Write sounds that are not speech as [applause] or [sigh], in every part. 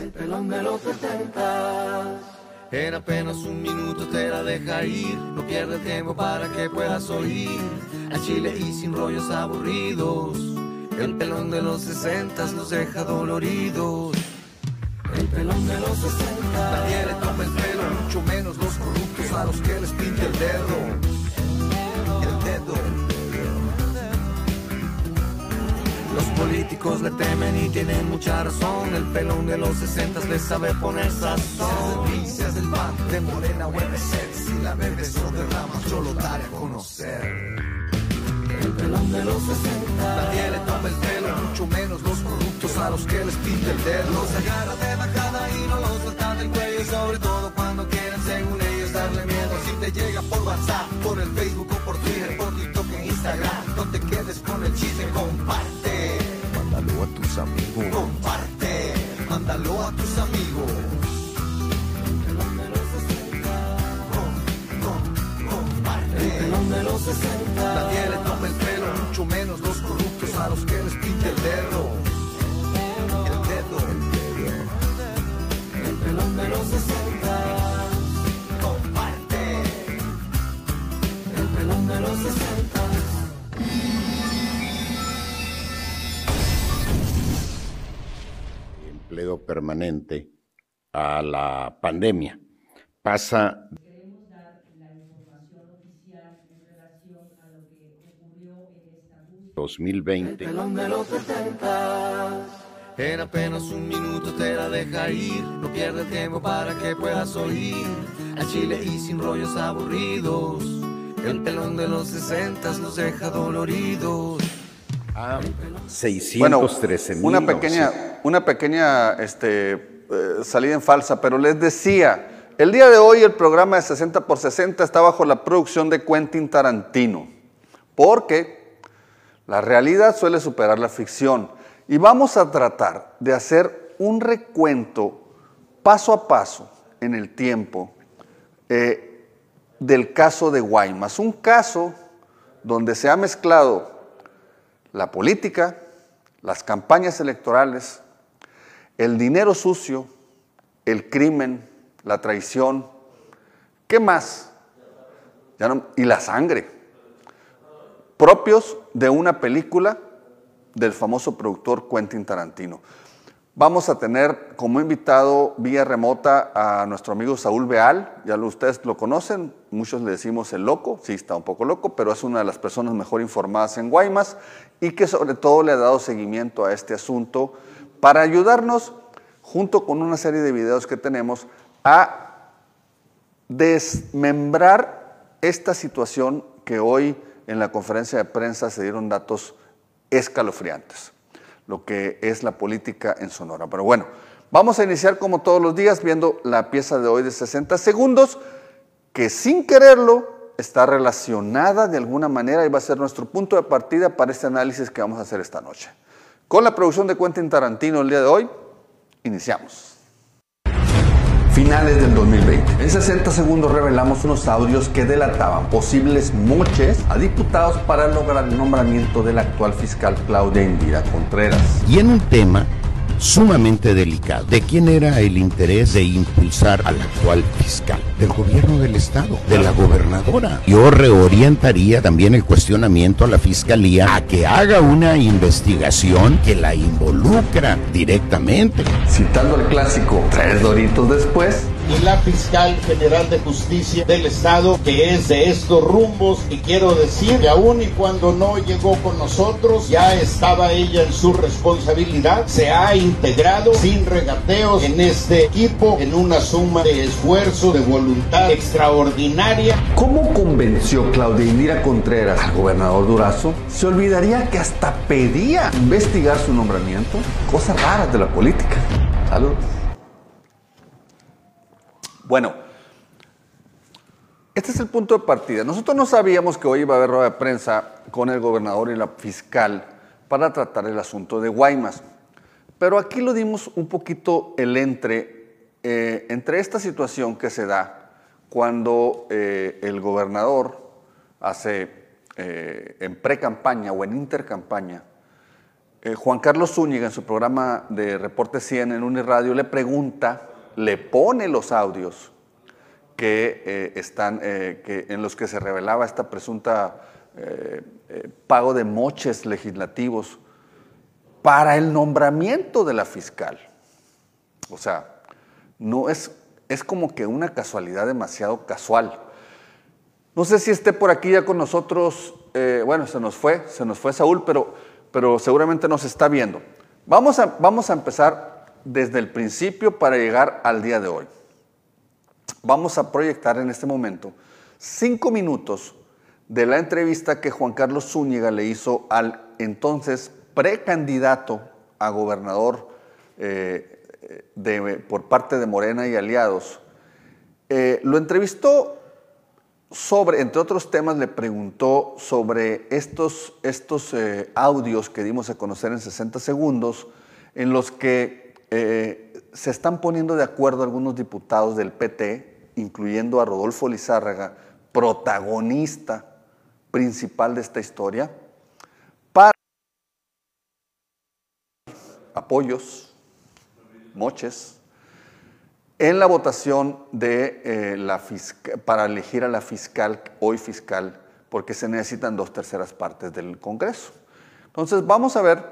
El pelón de los 70. En apenas un minuto te la deja ir, no pierde tiempo para que puedas oír. A Chile y sin rollos aburridos. El pelón de los 60 nos deja doloridos. El pelón de los 60. Nadie le toma el pelo, mucho menos los corruptos a los que les pinta el dedo. Los políticos le temen y tienen mucha razón. El pelón de los 60 le sabe poner sazón. Seas del pan, de morena ser. Si la bebes o derramas, yo lo daré a conocer. El pelón de los 60. Nadie le toma el pelo, mucho menos los corruptos a los que les pinta el dedo. Los agarra de bajada y no los sueltan del cuello. Sobre todo cuando quieren, según ellos, darle miedo. Si te llega por WhatsApp, por el Facebook o por Twitter, Instagram, no te quedes con el chiste, comparte. Mándalo a tus amigos. Comparte, mándalo a tus amigos. El de los 60. Com- com- comparte. El pelón de los 60. Nadie le toma el pelo, mucho menos los corruptos a los que les pinta el dedo. El dedo. El pelón de los 60. Comparte. El pelón de los 60. Empleo permanente a la pandemia. Pasa Queremos dar la información oficial en relación a lo que ocurrió en esta búsqueda. 2020 pelón de los 70. En apenas un minuto te la deja ir, no pierde tiempo para que puedas oír. A Chile y sin rollos aburridos. El pelón de los 60 nos deja doloridos. A Bueno, 613 una pequeña, una pequeña este, eh, salida en falsa, pero les decía, el día de hoy el programa de 60 por 60 está bajo la producción de Quentin Tarantino, porque la realidad suele superar la ficción. Y vamos a tratar de hacer un recuento paso a paso en el tiempo eh, del caso de Guaymas, un caso donde se ha mezclado la política, las campañas electorales, el dinero sucio, el crimen, la traición, ¿qué más? Y la sangre, propios de una película del famoso productor Quentin Tarantino. Vamos a tener como invitado vía remota a nuestro amigo Saúl Beal, ya ustedes lo conocen, muchos le decimos el loco, sí está un poco loco, pero es una de las personas mejor informadas en Guaymas y que sobre todo le ha dado seguimiento a este asunto para ayudarnos, junto con una serie de videos que tenemos, a desmembrar esta situación que hoy en la conferencia de prensa se dieron datos escalofriantes, lo que es la política en Sonora. Pero bueno, vamos a iniciar como todos los días viendo la pieza de hoy de 60 segundos, que sin quererlo está relacionada de alguna manera y va a ser nuestro punto de partida para este análisis que vamos a hacer esta noche. Con la producción de Quentin Tarantino el día de hoy, iniciamos. Finales del 2020. En 60 segundos revelamos unos audios que delataban posibles moches a diputados para lograr el nombramiento del actual fiscal Claudia Indira Contreras. y en un tema sumamente delicado. ¿De quién era el interés de impulsar al actual fiscal? Del gobierno del estado, de la gobernadora. Yo reorientaría también el cuestionamiento a la fiscalía a que haga una investigación que la involucra directamente. Citando el clásico Tres Doritos después, y la fiscal general de justicia del estado que es de estos rumbos y quiero decir que aún y cuando no llegó con nosotros ya estaba ella en su responsabilidad se ha integrado sin regateos en este equipo en una suma de esfuerzo de voluntad extraordinaria ¿cómo convenció Claudia Contreras al gobernador Durazo? Se olvidaría que hasta pedía investigar su nombramiento. Cosas raras de la política. Saludos. Bueno, este es el punto de partida. Nosotros no sabíamos que hoy iba a haber rueda de prensa con el gobernador y la fiscal para tratar el asunto de Guaymas. Pero aquí lo dimos un poquito el entre, eh, entre esta situación que se da cuando eh, el gobernador hace eh, en pre-campaña o en intercampaña Juan Carlos Zúñiga en su programa de Reporte 100 en Uniradio le pregunta, le pone los audios que eh, están, eh, que, en los que se revelaba esta presunta pago de moches legislativos para el nombramiento de la fiscal. O sea, no es, es como que una casualidad demasiado casual. No sé si esté por aquí ya con nosotros, bueno, se nos fue, se nos fue Saúl, pero pero seguramente nos está viendo. Vamos a, vamos a empezar desde el principio para llegar al día de hoy. Vamos a proyectar en este momento cinco minutos de la entrevista que Juan Carlos Zúñiga le hizo al entonces precandidato a gobernador eh, por parte de Morena y aliados. Eh, lo entrevistó sobre, entre otros temas, le preguntó sobre estos, estos eh, audios que dimos a conocer en 60 segundos, en los que eh, se están poniendo de acuerdo algunos diputados del PT, incluyendo a Rodolfo Lizárraga, protagonista principal de esta historia, para apoyos, moches, en la votación de, eh, la para elegir a la fiscal, hoy fiscal, porque se necesitan dos terceras partes del Congreso. Entonces vamos a ver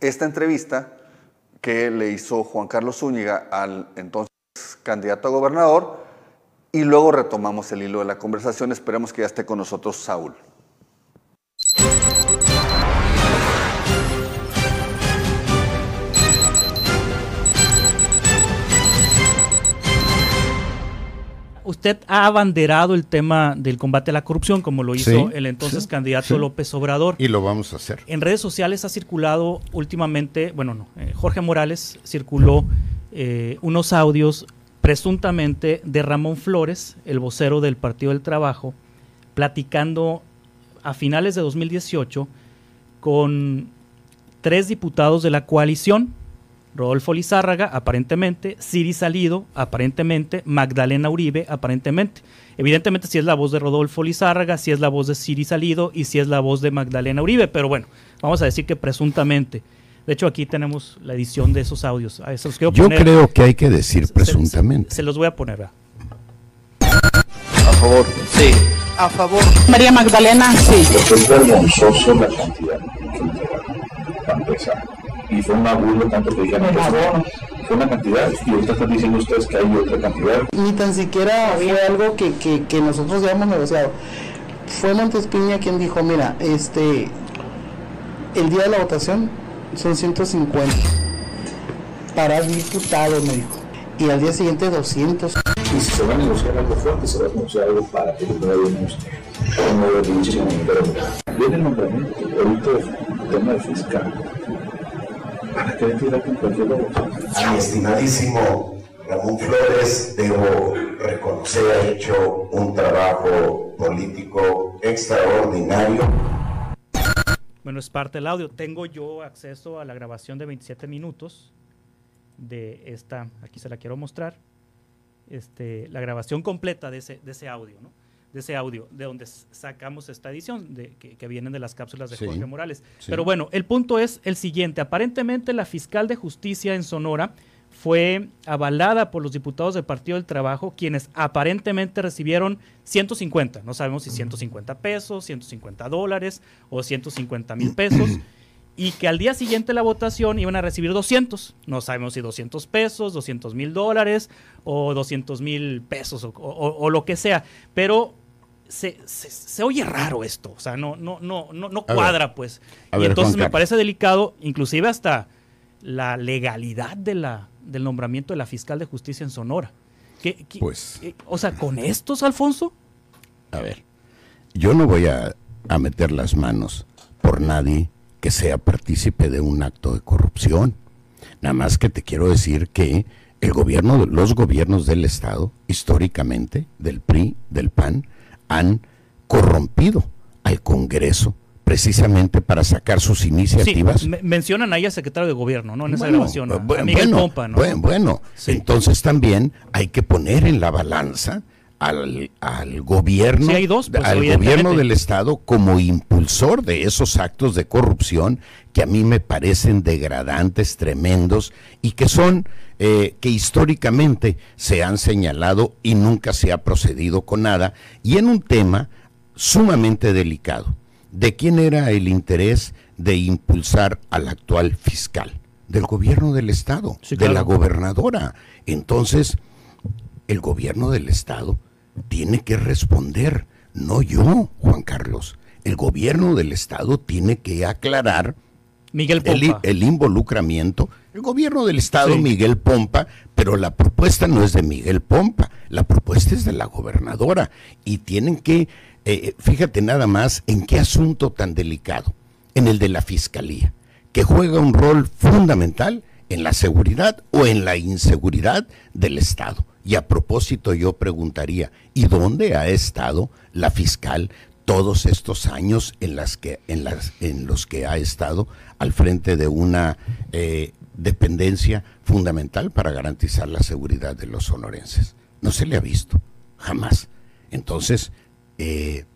esta entrevista que le hizo Juan Carlos Zúñiga al entonces candidato a gobernador y luego retomamos el hilo de la conversación. Esperemos que ya esté con nosotros Saúl. Usted ha abanderado el tema del combate a la corrupción, como lo hizo el entonces candidato López Obrador. Y lo vamos a hacer. En redes sociales ha circulado últimamente, bueno, no, eh, Jorge Morales circuló eh, unos audios presuntamente de Ramón Flores, el vocero del Partido del Trabajo, platicando a finales de 2018 con tres diputados de la coalición, Rodolfo Lizárraga, aparentemente, Siri Salido, aparentemente, Magdalena Uribe, aparentemente. Evidentemente, si es la voz de Rodolfo Lizárraga, si es la voz de Siri Salido y si es la voz de Magdalena Uribe, pero bueno, vamos a decir que presuntamente. De hecho, aquí tenemos la edición de esos audios. Yo creo que hay que decir presuntamente. Se, los voy a poner. A favor. Sí. A favor. María Magdalena, sí. Es vergonzoso la cantidad que y fue una burla tanto que dijeron que fue una cantidad y ahorita están diciendo ustedes que hay otra cantidad. Ni tan siquiera fue algo que, que, que nosotros ya hemos negociado. Fue Montespiña quien dijo, mira, este, el día de la votación son 150 para diputados, me dijo. Y al día siguiente 200. Y si se va a negociar algo fuerte, se va a negociar algo para que no hayamos un nuevo inicio, Viene el nombramiento, ahorita el tema de fiscal a mi estimadísimo Ramón Flores, debo reconocer, ha hecho un trabajo político extraordinario. Bueno, es parte del audio. Tengo yo acceso a la grabación de 27 minutos de esta, aquí se la quiero mostrar, este, la grabación completa de ese, de ese audio, ¿no? De ese audio, de donde sacamos esta edición, de, que, vienen de las cápsulas de Jorge Morales. Pero bueno, el punto es el siguiente. Aparentemente la fiscal de justicia en Sonora fue avalada por los diputados del Partido del Trabajo, quienes aparentemente recibieron 150, no sabemos si 150 pesos, 150 dólares o 150 mil pesos, y que al día siguiente de la votación iban a recibir 200, no sabemos si 200 pesos, 200 mil dólares o 200 mil pesos o, o, lo que sea, pero se, se, oye raro esto, o sea, no, no, no, no, no cuadra, pues. y entonces me parece delicado, inclusive hasta la legalidad de la, del nombramiento de la fiscal de justicia en Sonora. ¿Qué, pues, o sea, con estos, Alfonso. A ver, yo no voy a, a meter las manos por nadie que sea partícipe de un acto de corrupción. Nada más que te quiero decir que el gobierno, los gobiernos del Estado, históricamente, del PRI, del PAN, han corrompido al Congreso precisamente para sacar sus iniciativas. Sí, mencionan ahí al secretario de gobierno, ¿no? En esa grabación, bueno, Miguel Pompa, ¿no? Bueno, entonces también hay que poner en la balanza al, al gobierno, pues, al gobierno del estado como impulsor de esos actos de corrupción que a mí me parecen degradantes, tremendos, y que son, eh, que históricamente se han señalado y nunca se ha procedido con nada, y en un tema sumamente delicado. ¿De quién era el interés de impulsar al actual fiscal? Del gobierno del Estado, de la gobernadora. Entonces, el gobierno del Estado tiene que responder, no yo, Juan Carlos. El gobierno del Estado tiene que aclarar Miguel el, Pompa. el involucramiento. El gobierno del Estado, Miguel Pompa, pero la propuesta no es de Miguel Pompa, la propuesta es de la gobernadora. Y tienen que, eh, fíjate nada más en qué asunto tan delicado, en el de la fiscalía, que juega un rol fundamental en la seguridad o en la inseguridad del Estado. Y a propósito yo preguntaría, ¿y dónde ha estado la fiscal todos estos años en, las que, en, las, en los que ha estado al frente de una eh, dependencia fundamental para garantizar la seguridad de los sonorenses? No se le ha visto, jamás. Entonces, eh,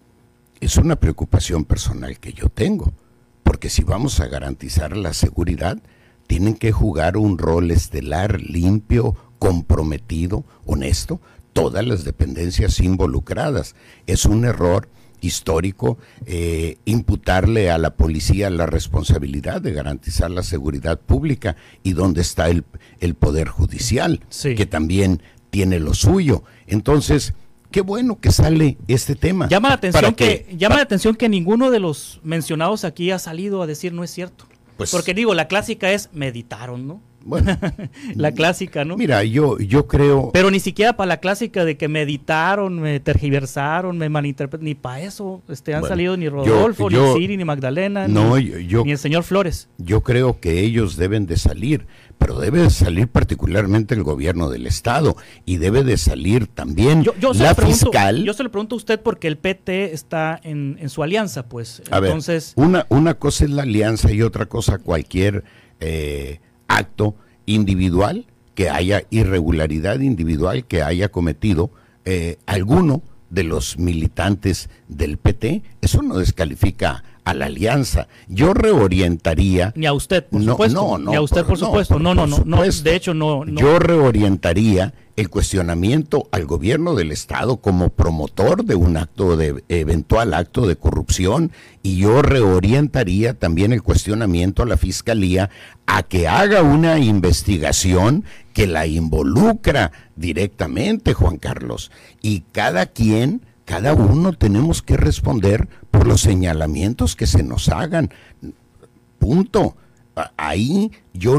es una preocupación personal que yo tengo, porque si vamos a garantizar la seguridad, tienen que jugar un rol estelar, limpio, comprometido, honesto, todas las dependencias involucradas. Es un error histórico eh, imputarle a la policía la responsabilidad de garantizar la seguridad pública y dónde está el, el Poder Judicial, que también tiene lo suyo. Entonces, qué bueno que sale este tema. Llama la atención que, llama la atención que ninguno de los mencionados aquí ha salido a decir no es cierto. Pues- Porque digo, la clásica es meditaron, ¿no? Bueno, [laughs] la clásica, ¿no? Mira, yo, yo creo... Pero ni siquiera para la clásica de que meditaron, me tergiversaron, me malinterpretaron, ni para eso este, han Bueno, salido ni Rodolfo, yo- ni Siri, ni Magdalena, No, ni, yo- yo- ni el señor Flores. Yo creo que ellos deben de salir, pero debe de salir particularmente el gobierno del Estado y debe de salir también Yo, yo se la pregunto, fiscal. yo se le pregunto a usted porque el PT está en, en su alianza, pues. A ver, Entonces, una, una cosa es la alianza y otra cosa cualquier eh, acto individual que haya irregularidad individual que haya cometido eh, alguno de los militantes del PT, eso no descalifica a la alianza. Yo reorientaría. Ni a usted, por no, supuesto. No, no, Ni a usted, por supuesto. No, no, no, de hecho, no, no. Yo reorientaría el cuestionamiento al gobierno del Estado como promotor de un acto de eventual acto de corrupción y yo reorientaría también el cuestionamiento a la fiscalía a que haga una investigación que la involucra directamente, Juan Carlos, y cada quien cada uno tenemos que responder por los señalamientos que se nos hagan. Punto. Ahí yo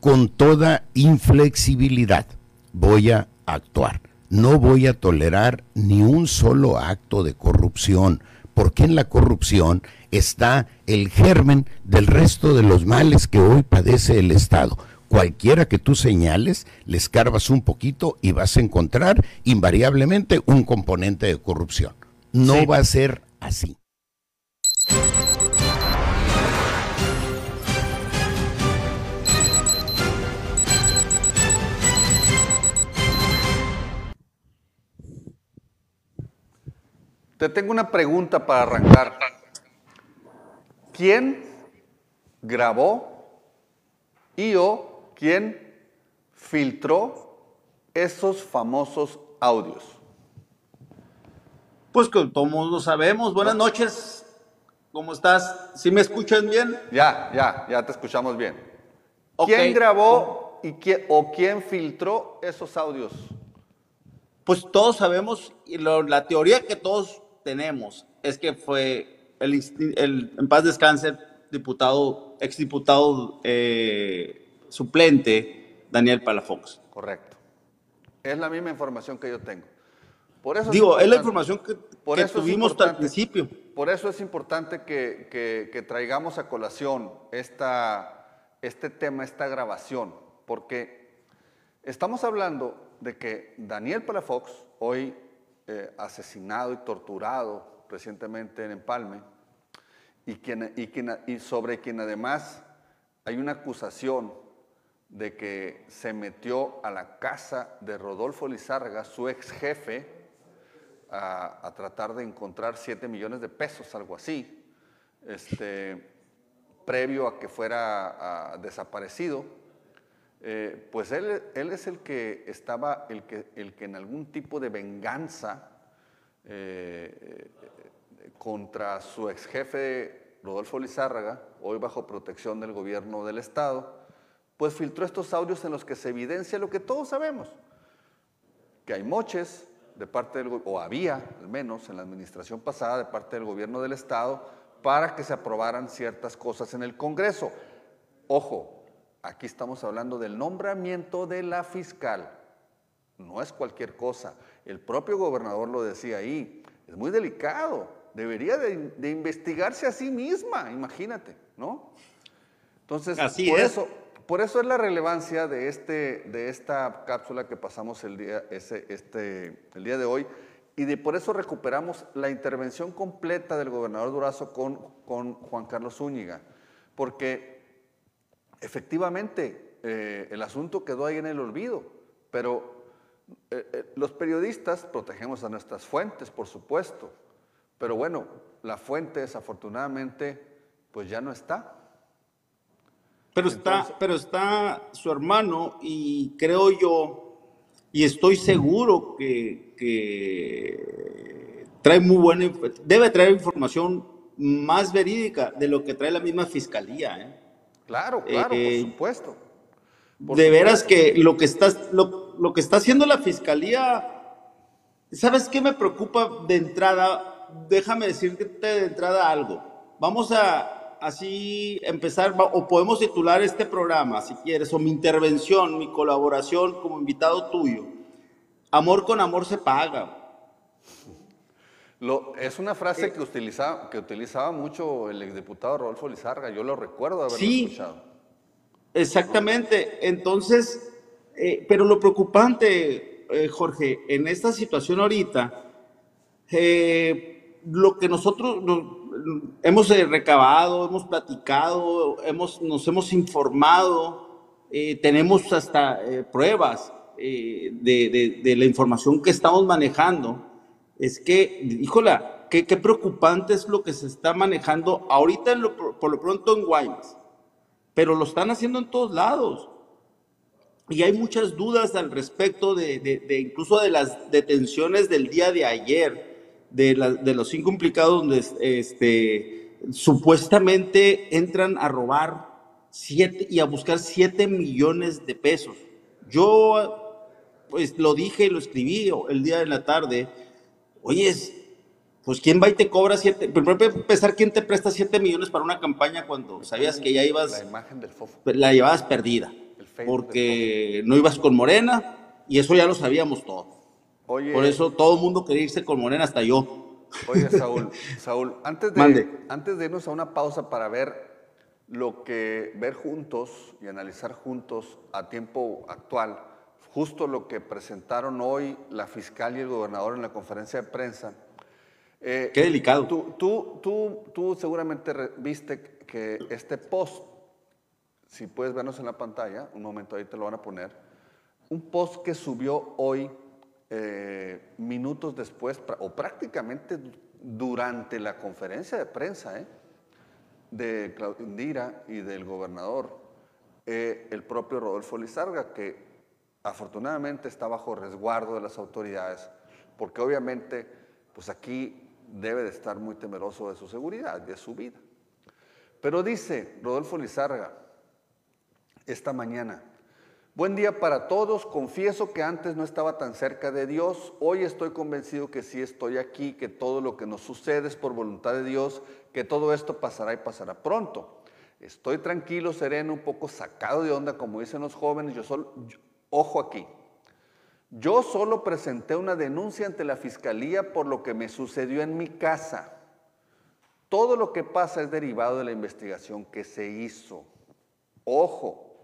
con toda inflexibilidad voy a actuar. No voy a tolerar ni un solo acto de corrupción, porque en la corrupción está el germen del resto de los males que hoy padece el Estado. Cualquiera que tú señales, le escarbas un poquito y vas a encontrar invariablemente un componente de corrupción. No Sí. va a ser así. Te tengo una pregunta para arrancar. ¿Quién grabó y o quién filtró esos famosos audios? Pues que todos lo sabemos. Buenas noches. ¿Cómo estás? ¿Sí me escuchan bien? Ya, ya, ya te escuchamos bien. Ok. ¿Quién grabó y quién, o quién filtró esos audios? Pues todos sabemos, y lo- la teoría que todos tenemos es que fue el, el- en paz descanse, diputado, exdiputado eh, suplente Daniel Palafox. Correcto. Es la misma información que yo tengo. Por eso Digo, es la información que, por que eso tuvimos hasta el principio. Por eso es importante que, que- que traigamos a colación esta, este tema, esta grabación, porque estamos hablando de que Daniel Palafox, hoy eh, asesinado y torturado recientemente en Empalme, y, quien, y, quien- y sobre quien además hay una acusación de que se metió a la casa de Rodolfo Lizárraga, su ex jefe, a, tratar de encontrar 7 millones de pesos, algo así. Este, previo a que fuera desaparecido, eh, pues él, él es el que estaba, el que, el que en algún tipo de venganza eh, eh, contra su ex jefe Rodolfo Lizárraga, hoy bajo protección del gobierno del Estado, pues filtró estos audios en los que se evidencia lo que todos sabemos, que hay moches de parte del, o había al menos en la administración pasada de parte del gobierno del Estado para que se aprobaran ciertas cosas en el Congreso. Ojo, aquí estamos hablando del nombramiento de la fiscal. No es cualquier cosa. El propio gobernador lo decía ahí. Es muy delicado. Debería de, de investigarse a sí misma, imagínate, ¿no? Entonces, Así por es. eso, por eso es la relevancia de, este, de esta cápsula que pasamos el día, ese, este, el día de hoy y de, por eso recuperamos la intervención completa del gobernador Durazo con, con Juan Carlos Zúñiga, porque efectivamente eh, el asunto quedó ahí en el olvido, pero eh, eh, los periodistas protegemos a nuestras fuentes, por supuesto, pero bueno, la fuente desafortunadamente pues ya no está. Pero está, pero está su hermano y creo yo, y estoy seguro que, que trae muy buena, debe traer información más verídica de lo que trae la misma fiscalía. ¿eh? Claro, claro, Eh, por supuesto. Por de veras supuesto. que lo que está, lo, lo que está haciendo la fiscalía, ¿sabes qué me preocupa de entrada? Déjame decirte de entrada algo. Vamos a así empezar, o podemos titular este programa, si quieres, o mi intervención, mi colaboración como invitado tuyo. Amor con amor se paga. Lo- es una frase que, utilizaba, que utilizaba mucho el exdiputado Rodolfo Lizarga, yo lo recuerdo haberlo Sí. escuchado. Exactamente. Entonces, eh, pero lo preocupante, eh, Jorge, en esta situación ahorita, eh, lo que nosotros nos- hemos eh, recabado, hemos platicado, hemos, nos hemos informado, eh, tenemos hasta eh, pruebas de, la información que estamos manejando, es que, híjola, qué, preocupante es lo que se está manejando ahorita en por lo pronto en Guaymas pero lo están haciendo en todos lados. Y hay muchas dudas al respecto de incluso de las detenciones del día de ayer, de, la- de los cinco implicados donde este, supuestamente entran a robar siete, y a buscar 7 millones de pesos. Yo pues lo dije y lo escribí el día de la tarde. Oye, pues quién va y te cobra 7, primero empezar, ¿quién te presta 7 millones para una campaña cuando sabías que ya ibas La imagen del fofo. la llevabas perdida, porque no ibas con Morena y eso ya lo sabíamos todos. Oye, Por eso todo el mundo quería irse con Morena, hasta yo. Oye, Saúl, [laughs] Saúl, antes de, Mande. antes de irnos a una pausa para ver lo que, ver juntos y analizar juntos a tiempo actual, justo lo que presentaron hoy la fiscal y el gobernador en la conferencia de prensa. eh, Qué delicado. Tú, tú, tú, tú seguramente viste que este post, si puedes vernos en la pantalla, un momento ahí te lo van a poner, un post que subió hoy, eh, minutos después, o prácticamente du- durante la conferencia de prensa ¿eh? de Clau- Indira y del gobernador, eh, el propio Rodolfo Lizarga, que afortunadamente está bajo resguardo de las autoridades, porque obviamente, pues aquí debe de estar muy temeroso de su seguridad, de su vida. Pero dice Rodolfo Lizarga, esta mañana. Buen día para todos. Confieso que antes no estaba tan cerca de Dios. Hoy estoy convencido que sí estoy aquí, que todo lo que nos sucede es por voluntad de Dios, que todo esto pasará y pasará pronto. Estoy tranquilo, sereno, un poco sacado de onda, como dicen los jóvenes. Yo solo, ojo aquí. Yo solo presenté una denuncia ante la fiscalía por lo que me sucedió en mi casa. Todo lo que pasa es derivado de la investigación que se hizo. Ojo,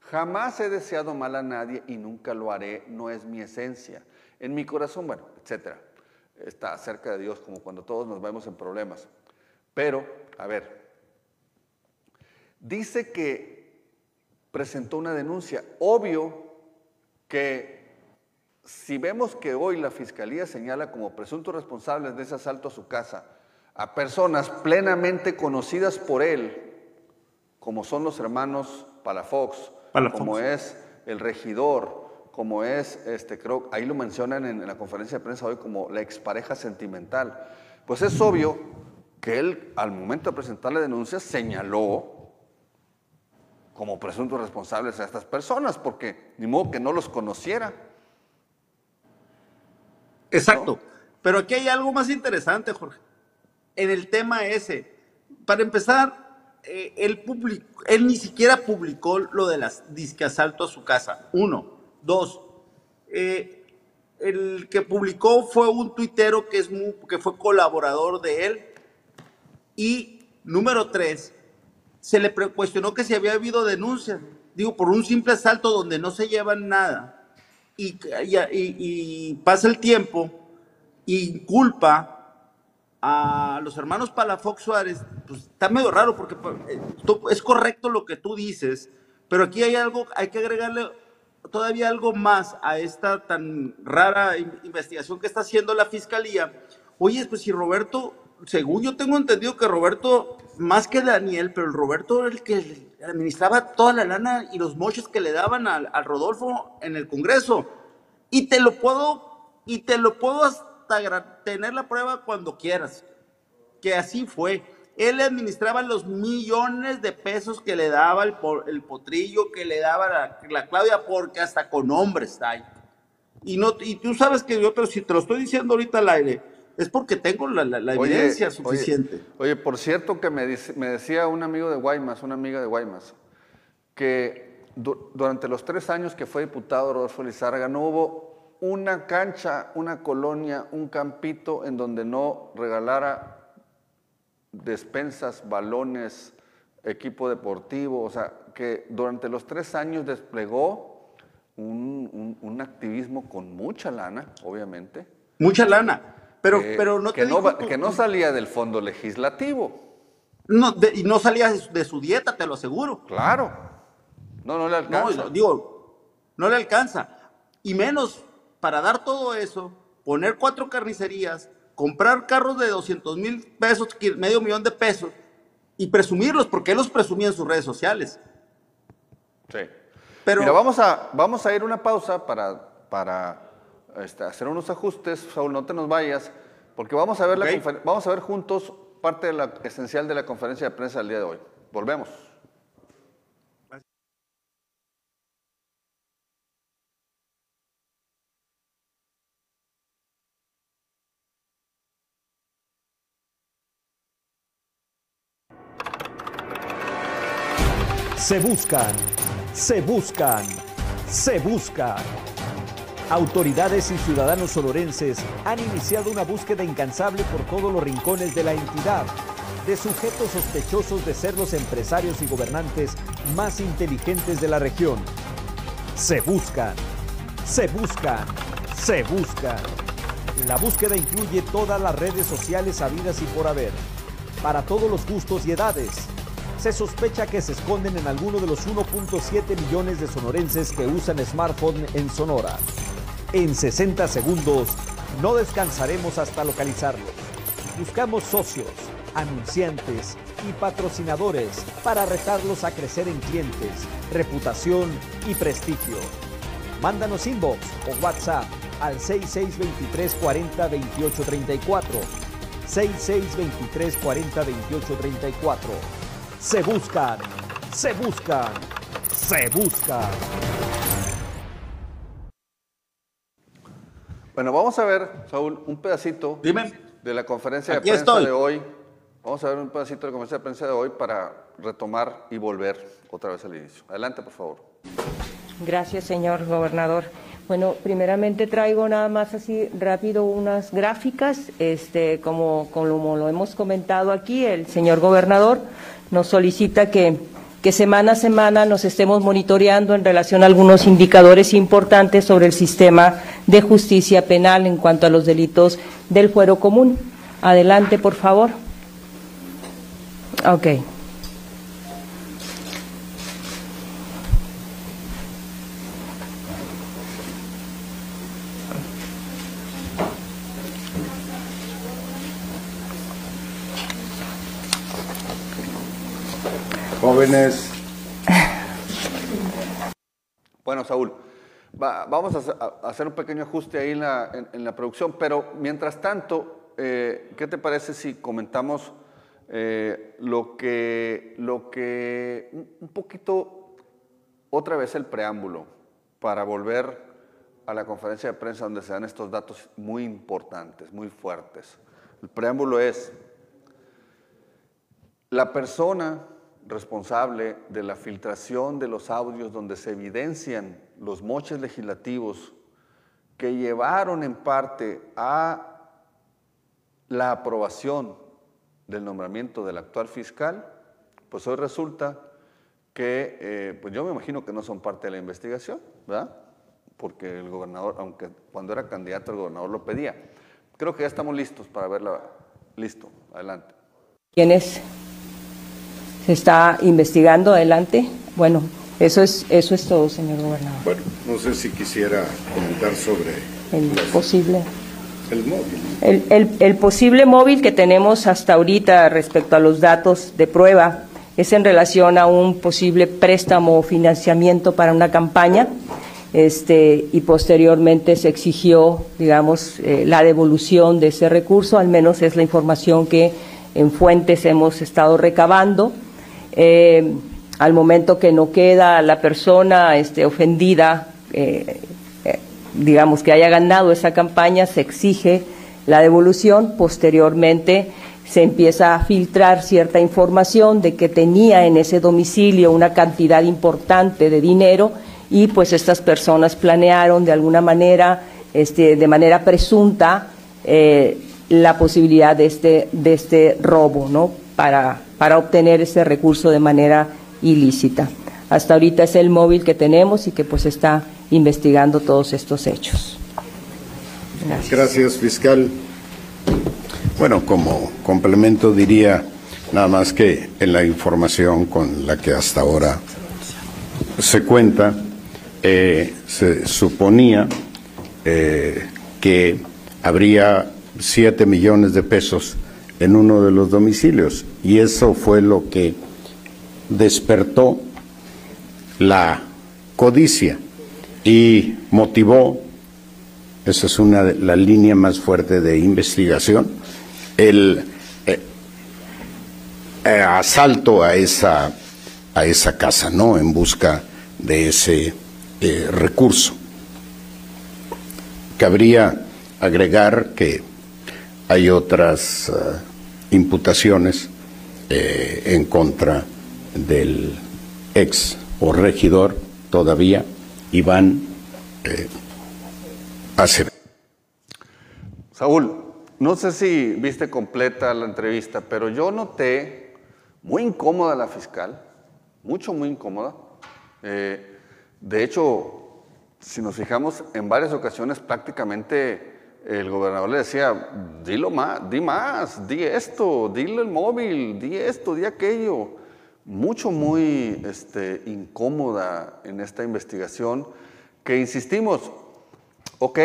jamás he deseado mal a nadie y nunca lo haré, no es mi esencia. En mi corazón, bueno, etcétera. Está cerca de Dios como cuando todos nos vemos en problemas. Pero, a ver, dice que presentó una denuncia. Obvio que si vemos que hoy la fiscalía señala como presuntos responsables de ese asalto a su casa a personas plenamente conocidas por él, como son los hermanos Palafox, Palafox. como es el regidor, como es, este, creo, ahí lo mencionan en, en la conferencia de prensa hoy como la expareja sentimental. Pues es obvio que él, al momento de presentar la denuncia, señaló como presuntos responsables a estas personas, porque ni modo que no los conociera. Exacto. Pero aquí hay algo más interesante, Jorge. En el tema ese, para empezar, eh, él, public- él ni siquiera publicó lo de las disque asalto a su casa. Uno. Dos. eh, el que publicó fue un tuitero que, es que fue colaborador de él. Y número tres, se le cuestionó que si había habido denuncias. Digo, por un simple asalto donde no se llevan nada y pasa el tiempo y culpa a los hermanos Palafox Suárez, pues está medio raro porque eh, tú- es correcto lo que tú dices, pero aquí hay algo, hay que agregarle todavía algo más a esta tan rara in- investigación que está haciendo la fiscalía. Oye, pues si Roberto, según yo tengo entendido que Roberto, más que Daniel, pero el Roberto era el que administraba toda la lana y los moches que le daban al, al Rodolfo en el Congreso. Y te lo puedo, y te lo puedo hasta tener la prueba cuando quieras. Que así fue. Él le administraba los millones de pesos que le daba el, el potrillo, que le daba la, la Claudia, porque hasta con hombres está ahí. Y, no, y tú sabes que yo, pero si te lo estoy diciendo ahorita al aire, es porque tengo la, la- la Oye, evidencia oye, suficiente. Oye, por cierto que me, dice- me decía un amigo de Guaymas, una amiga de Guaymas, que du- durante los tres años que fue diputado Rodolfo Lizárraga no hubo una cancha, una colonia, un campito en donde no regalara despensas, balones, equipo deportivo, o sea, que durante los tres años desplegó un, un- un activismo con mucha lana, obviamente. Mucha lana. Pero, que, pero no que te no, dijo que no salía del fondo legislativo. no, de- y no salía de su, de su dieta, te lo aseguro. Claro. No, no le alcanza. No, digo, no le alcanza. Y menos para dar todo eso, poner cuatro carnicerías, comprar carros de 200 mil pesos, medio millón de pesos, y presumirlos, porque él los presumía en sus redes sociales. Sí. Pero- Mira, vamos a, vamos a ir una pausa para, para este, hacer unos ajustes. Saúl, no te nos vayas, porque vamos a, ver la vamos a ver juntos parte de la, esencial de la conferencia de prensa del día de hoy. Volvemos. Se buscan, se buscan, se buscan. Autoridades y ciudadanos sonorenses han iniciado una búsqueda incansable por todos los rincones de la entidad de sujetos sospechosos de ser los empresarios y gobernantes más inteligentes de la región. Se buscan, se buscan, se buscan. La búsqueda incluye todas las redes sociales habidas y por haber, para todos los gustos y edades. Se sospecha que se esconden en alguno de los 1.7 millones de sonorenses que usan smartphone en Sonora. En 60 segundos no descansaremos hasta localizarlos. Buscamos socios, anunciantes y patrocinadores para retarlos a crecer en clientes, reputación y prestigio. Mándanos inbox o WhatsApp al 6623 40 28 34. 6623 40 28 34. Se buscan, se buscan, se buscan. Bueno, vamos a ver, Saúl, un pedacito de la conferencia de prensa estoy. de hoy. Vamos a ver un pedacito de la conferencia de prensa de hoy para retomar y volver otra vez al inicio. Adelante, por favor. Gracias, señor gobernador. Bueno, primeramente traigo nada más así rápido unas gráficas, este, como, como lo hemos comentado aquí, el señor gobernador nos solicita que, semana a semana nos estemos monitoreando en relación a algunos indicadores importantes sobre el sistema de justicia penal en cuanto a los delitos del fuero común. Adelante, por favor. Ok. Buenas. Bueno, Saúl, va- vamos a, hacer- un pequeño ajuste ahí en la, en- la producción, pero mientras tanto, eh, ¿qué te parece si comentamos eh, lo que, lo que, un poquito, otra vez el preámbulo, para volver a la conferencia de prensa donde se dan estos datos muy importantes, muy fuertes? El preámbulo es, la persona responsable de la filtración de los audios donde se evidencian los moches legislativos que llevaron en parte a la aprobación del nombramiento del actual fiscal, pues hoy resulta que, eh, pues yo me imagino que no son parte de la investigación, ¿verdad? Porque el gobernador, aunque cuando era candidato el gobernador lo pedía. Creo que ya estamos listos para verla. Listo, adelante. ¿Quiénes se está investigando adelante? Bueno, eso es, eso es todo, señor gobernador. Bueno, no sé si quisiera comentar sobre El posible. el móvil. El, el- el posible móvil que tenemos hasta ahorita respecto a los datos de prueba es en relación a un posible préstamo o financiamiento para una campaña este, y posteriormente se exigió, digamos, eh, la devolución de ese recurso, al menos es la información que en fuentes hemos estado recabando. Eh, al momento que no queda la persona este, ofendida, eh, eh, digamos que haya ganado esa campaña, se exige la devolución, posteriormente se empieza a filtrar cierta información de que tenía en ese domicilio una cantidad importante de dinero y pues estas personas planearon de alguna manera, este, de manera presunta, la posibilidad de este, de este robo, ¿no? Para, para obtener ese recurso de manera ilícita. Hasta ahorita es el móvil que tenemos y que pues está investigando todos estos hechos. Gracias, fiscal. Bueno, como complemento diría nada más que en la información con la que hasta ahora se cuenta, eh, se suponía eh, que habría 7 millones de pesos en uno de los domicilios y eso fue lo que despertó la codicia y motivó esa es una la línea más fuerte de investigación. El eh, eh, asalto a esa a esa casa, ¿no? En busca de ese eh, recurso. Cabría agregar que hay otras eh, imputaciones eh, en contra del ex o regidor todavía, Iván eh, Acevedo. Saúl, no sé si viste completa la entrevista, pero yo noté muy incómoda la fiscal, mucho, muy incómoda. Eh, de hecho, si nos fijamos, en varias ocasiones prácticamente el gobernador le decía, dilo más, di más, di esto, dile el móvil, di esto, di aquello. Mucho, muy este, incómoda en esta investigación, que insistimos, ok,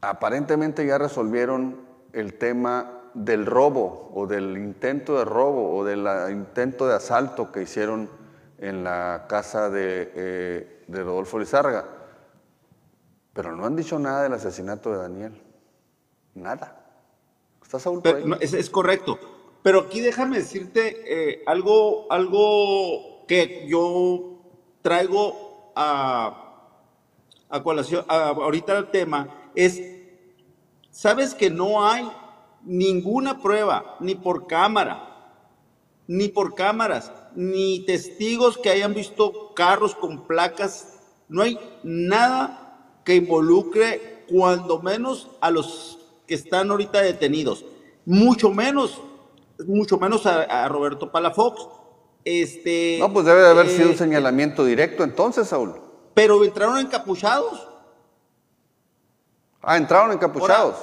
aparentemente ya resolvieron el tema del robo o del intento de robo o del ah, intento de asalto que hicieron en la casa de, eh, de Rodolfo Lizárraga. Pero no han dicho nada del asesinato de Daniel. Nada. ¿Está Saúl por Pero, ahí? no, es, es correcto. Pero aquí déjame decirte eh, algo, algo que yo traigo a, a colación, a- ahorita el tema, es, sabes que no hay ninguna prueba, ni por cámara, ni por cámaras, ni testigos que hayan visto carros con placas, no hay nada que involucre cuando menos a los que están ahorita detenidos, mucho menos, mucho menos a, a Roberto Palafox. Este, No, pues debe de haber eh, sido un señalamiento directo entonces, Saúl. Pero entraron encapuchados. Ah, entraron encapuchados.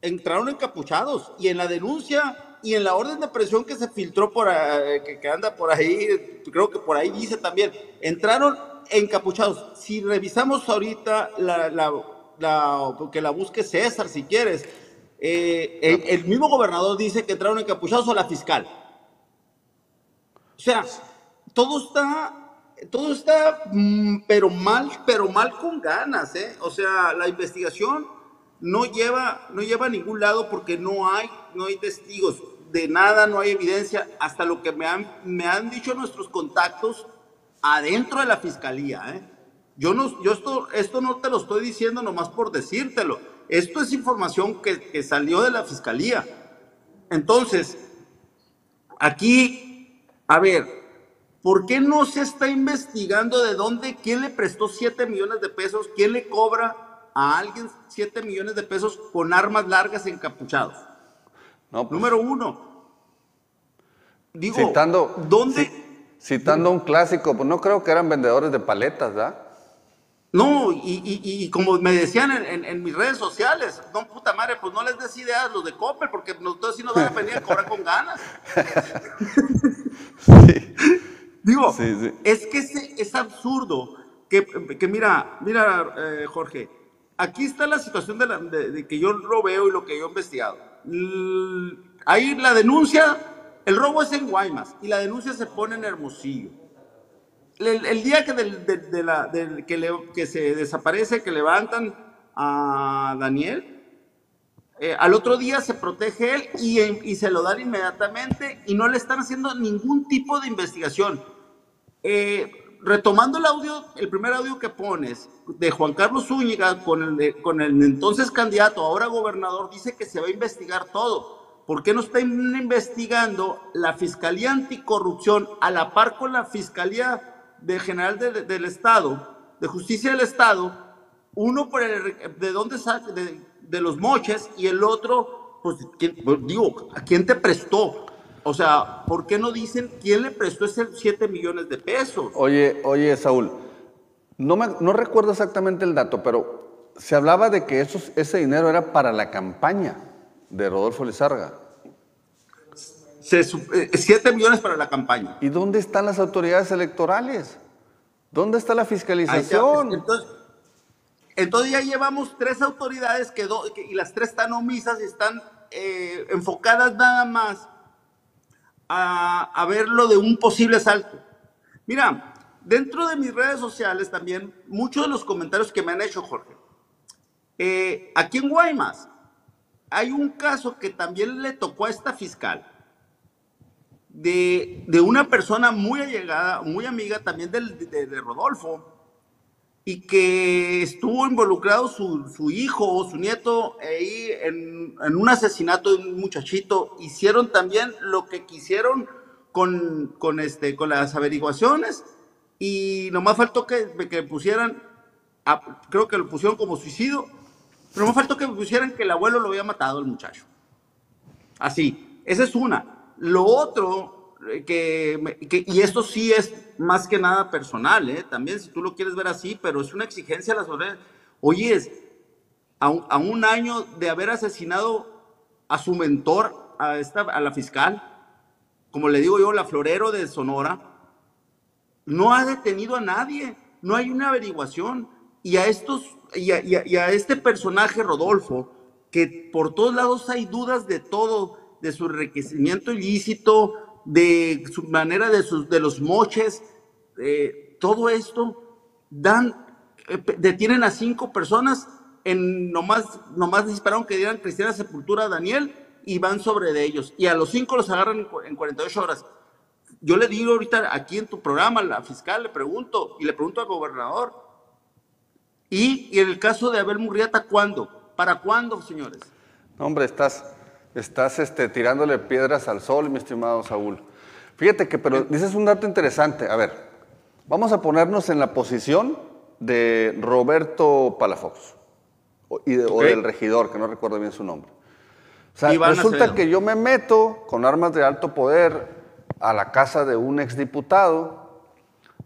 entraron encapuchados y en la denuncia y en la orden de presión que se filtró por ahí, que, que anda por ahí, creo que por ahí dice también, entraron encapuchados. Si revisamos ahorita la, la, la- que la busque César si quieres, eh, el, mismo gobernador dice que entraron encapuchados o la fiscal. O sea, todo está, todo está, mm, pero mal, pero mal con ganas, ¿eh? O sea, la investigación no lleva, no lleva a ningún lado porque no hay, no hay testigos de nada, no hay evidencia, hasta lo que me han, me han dicho nuestros contactos adentro de la fiscalía, ¿eh? Yo, no, yo esto, esto no te lo estoy diciendo nomás por decírtelo. Esto es información que, que salió de la fiscalía. Entonces, aquí, a ver, ¿por qué no se está investigando de dónde, quién le prestó 7 millones de pesos, quién le cobra a alguien 7 millones de pesos con armas largas encapuchados? No, pues, Número uno. Digo, citando, ¿dónde? Citando un clásico, pues no creo que eran vendedores de paletas, ¿verdad? No, y, y- y como me decían en, en- en mis redes sociales, no puta madre, pues no les des ideas los de Coppel, porque nosotros sí nos van a venir a cobrar con ganas. [laughs] Digo, Sí, sí. es que es, es absurdo que, que mira, mira, eh, Jorge, aquí está la situación de, la- de- de que yo lo veo y lo que yo he investigado. L- ahí la denuncia, el robo es en Guaymas y la denuncia se pone en Hermosillo. El, día que, del- de, de la, del- que, le- que se desaparece, que levantan a Daniel, eh, al otro día se protege él y, se lo dan inmediatamente y no le están haciendo ningún tipo de investigación. Eh, retomando el audio, el primer audio que pones de Juan Carlos Zúñiga con el, con el entonces candidato, ahora gobernador, dice que se va a investigar todo. ¿Por qué no está investigando la Fiscalía Anticorrupción a la par con la Fiscalía de General de- del Estado, de Justicia del Estado, uno por el, de dónde saca, de, los moches, y el otro, pues, ¿quién- pues, digo, ¿a quién te prestó? O sea, ¿por qué no dicen quién le prestó ese 7 millones de pesos? Oye, oye, Saúl, no, me, no recuerdo exactamente el dato, pero se hablaba de que esos, ese dinero era para la campaña de Rodolfo Lizarga. 7 millones para la campaña. ¿Y dónde están las autoridades electorales? ¿Dónde está la fiscalización? Entonces, entonces ya llevamos tres autoridades que do- que- y las tres están omisas y están eh, enfocadas nada más a, a ver lo de un posible asalto. Mira, dentro de mis redes sociales también, muchos de los comentarios que me han hecho, Jorge, eh, aquí en Guaymas hay un caso que también le tocó a esta fiscal de, de una persona muy allegada, muy amiga también del- de, de Rodolfo, y que estuvo involucrado su, su hijo o su nieto ahí en, en un asesinato de un muchachito. Hicieron también lo que quisieron con, con, este, con las averiguaciones y nomás faltó que, que pusieran, a- creo que lo pusieron como suicidio, pero nomás faltó que pusieran que el abuelo lo había matado al muchacho. Así, esa es una. Lo otro, eh, que, me- que- y esto sí es más que nada personal, ¿eh? también si tú lo quieres ver así, pero es una exigencia a las autoridades. Oye, es, a, un- a un año de haber asesinado a su mentor, a, esta, a la fiscal, como le digo yo, la florero de Sonora, no ha detenido a nadie, no hay una averiguación. Y a estos, y a, este personaje, Rodolfo, que por todos lados hay dudas de todo, de su enriquecimiento ilícito, de su manera de, sus, de los moches, eh, todo esto, dan, eh, detienen a cinco personas, en nomás, nomás esperaron que dieran cristiana sepultura a Daniel y van sobre de ellos. Y a los cinco los agarran en cu- en 48 horas yo le digo ahorita aquí en tu programa, la fiscal le pregunto, y le pregunto al gobernador, y, y en el caso de Abel Murrieta, ¿cuándo? ¿Para cuándo, señores? No, hombre, estás, estás este, tirándole piedras al sol, mi estimado Saúl. Fíjate que, pero dices un dato interesante. A ver, vamos a ponernos en la posición de Roberto Palafox o, y de- o Ok. del regidor, que no recuerdo bien su nombre. O sea, Iván resulta Acevedo. que yo me meto con armas de alto poder a la casa de un exdiputado,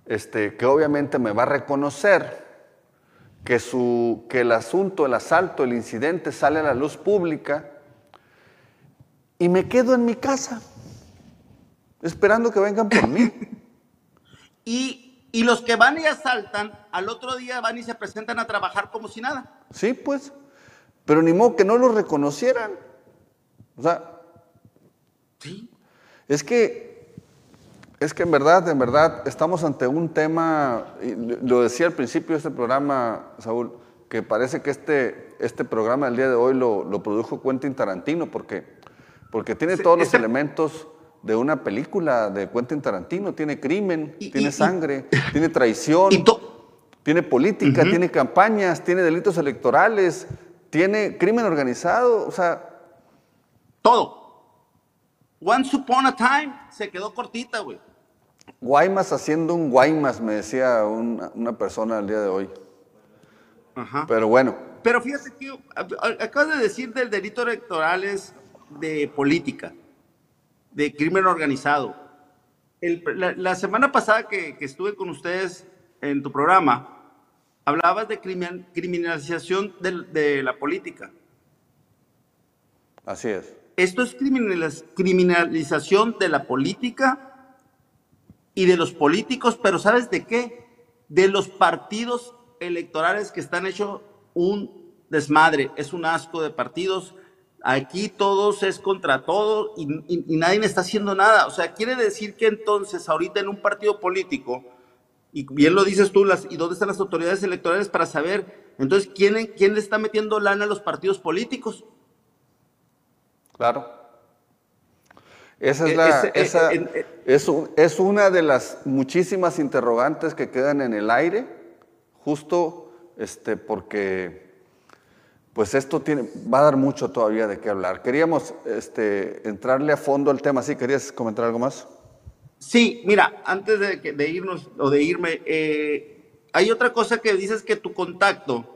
este, que obviamente me va a reconocer que, su, que el asunto, el asalto, el incidente sale a la luz pública y me quedo en mi casa esperando que vengan por mí. [laughs] Y, y los que van y asaltan, al otro día van y se presentan a trabajar como si nada. Sí, pues, pero ni modo que no los reconocieran. O sea, Sí. es que Es que en verdad, en verdad, estamos ante un tema, lo decía al principio de este programa, Saúl, que parece que este, este programa del día de hoy lo, lo produjo Quentin Tarantino, porque, porque tiene todos los elementos de una película de Quentin Tarantino. Tiene crimen, tiene sangre, [laughs] tiene traición, tiene política, tiene campañas, tiene delitos electorales, tiene crimen organizado, o sea... Todo. Once upon a time se quedó cortita, güey. Guaymas haciendo un Guaymas, me decía una, una persona el día de hoy. Ajá. Pero bueno. Pero fíjate a- acabas de decir del delito electoral es de política, de crimen organizado. El- la, la semana pasada que, que estuve con ustedes en tu programa, hablabas de crimin- criminalización de, la política. Así es. Esto es criminaliz- criminalización de la política y de los políticos, pero ¿sabes de qué? De los partidos electorales que están hechos un desmadre, es un asco de partidos. Aquí todos es contra todos y, y- y nadie está haciendo nada. O sea, quiere decir que entonces ahorita en un partido político, y bien lo dices tú, ¿y dónde están las autoridades electorales para saber entonces quién, quién le está metiendo lana a los partidos políticos? Claro. Esa es, Eh, la, esa eh, eh, es, un- es una de las muchísimas interrogantes que quedan en el aire, justo este, porque pues esto tiene, va a dar mucho todavía de qué hablar. Queríamos este, entrarle a fondo al tema. ¿Sí querías comentar algo más? Sí, mira, antes de irnos o de irme, eh, hay otra cosa que dices que tu contacto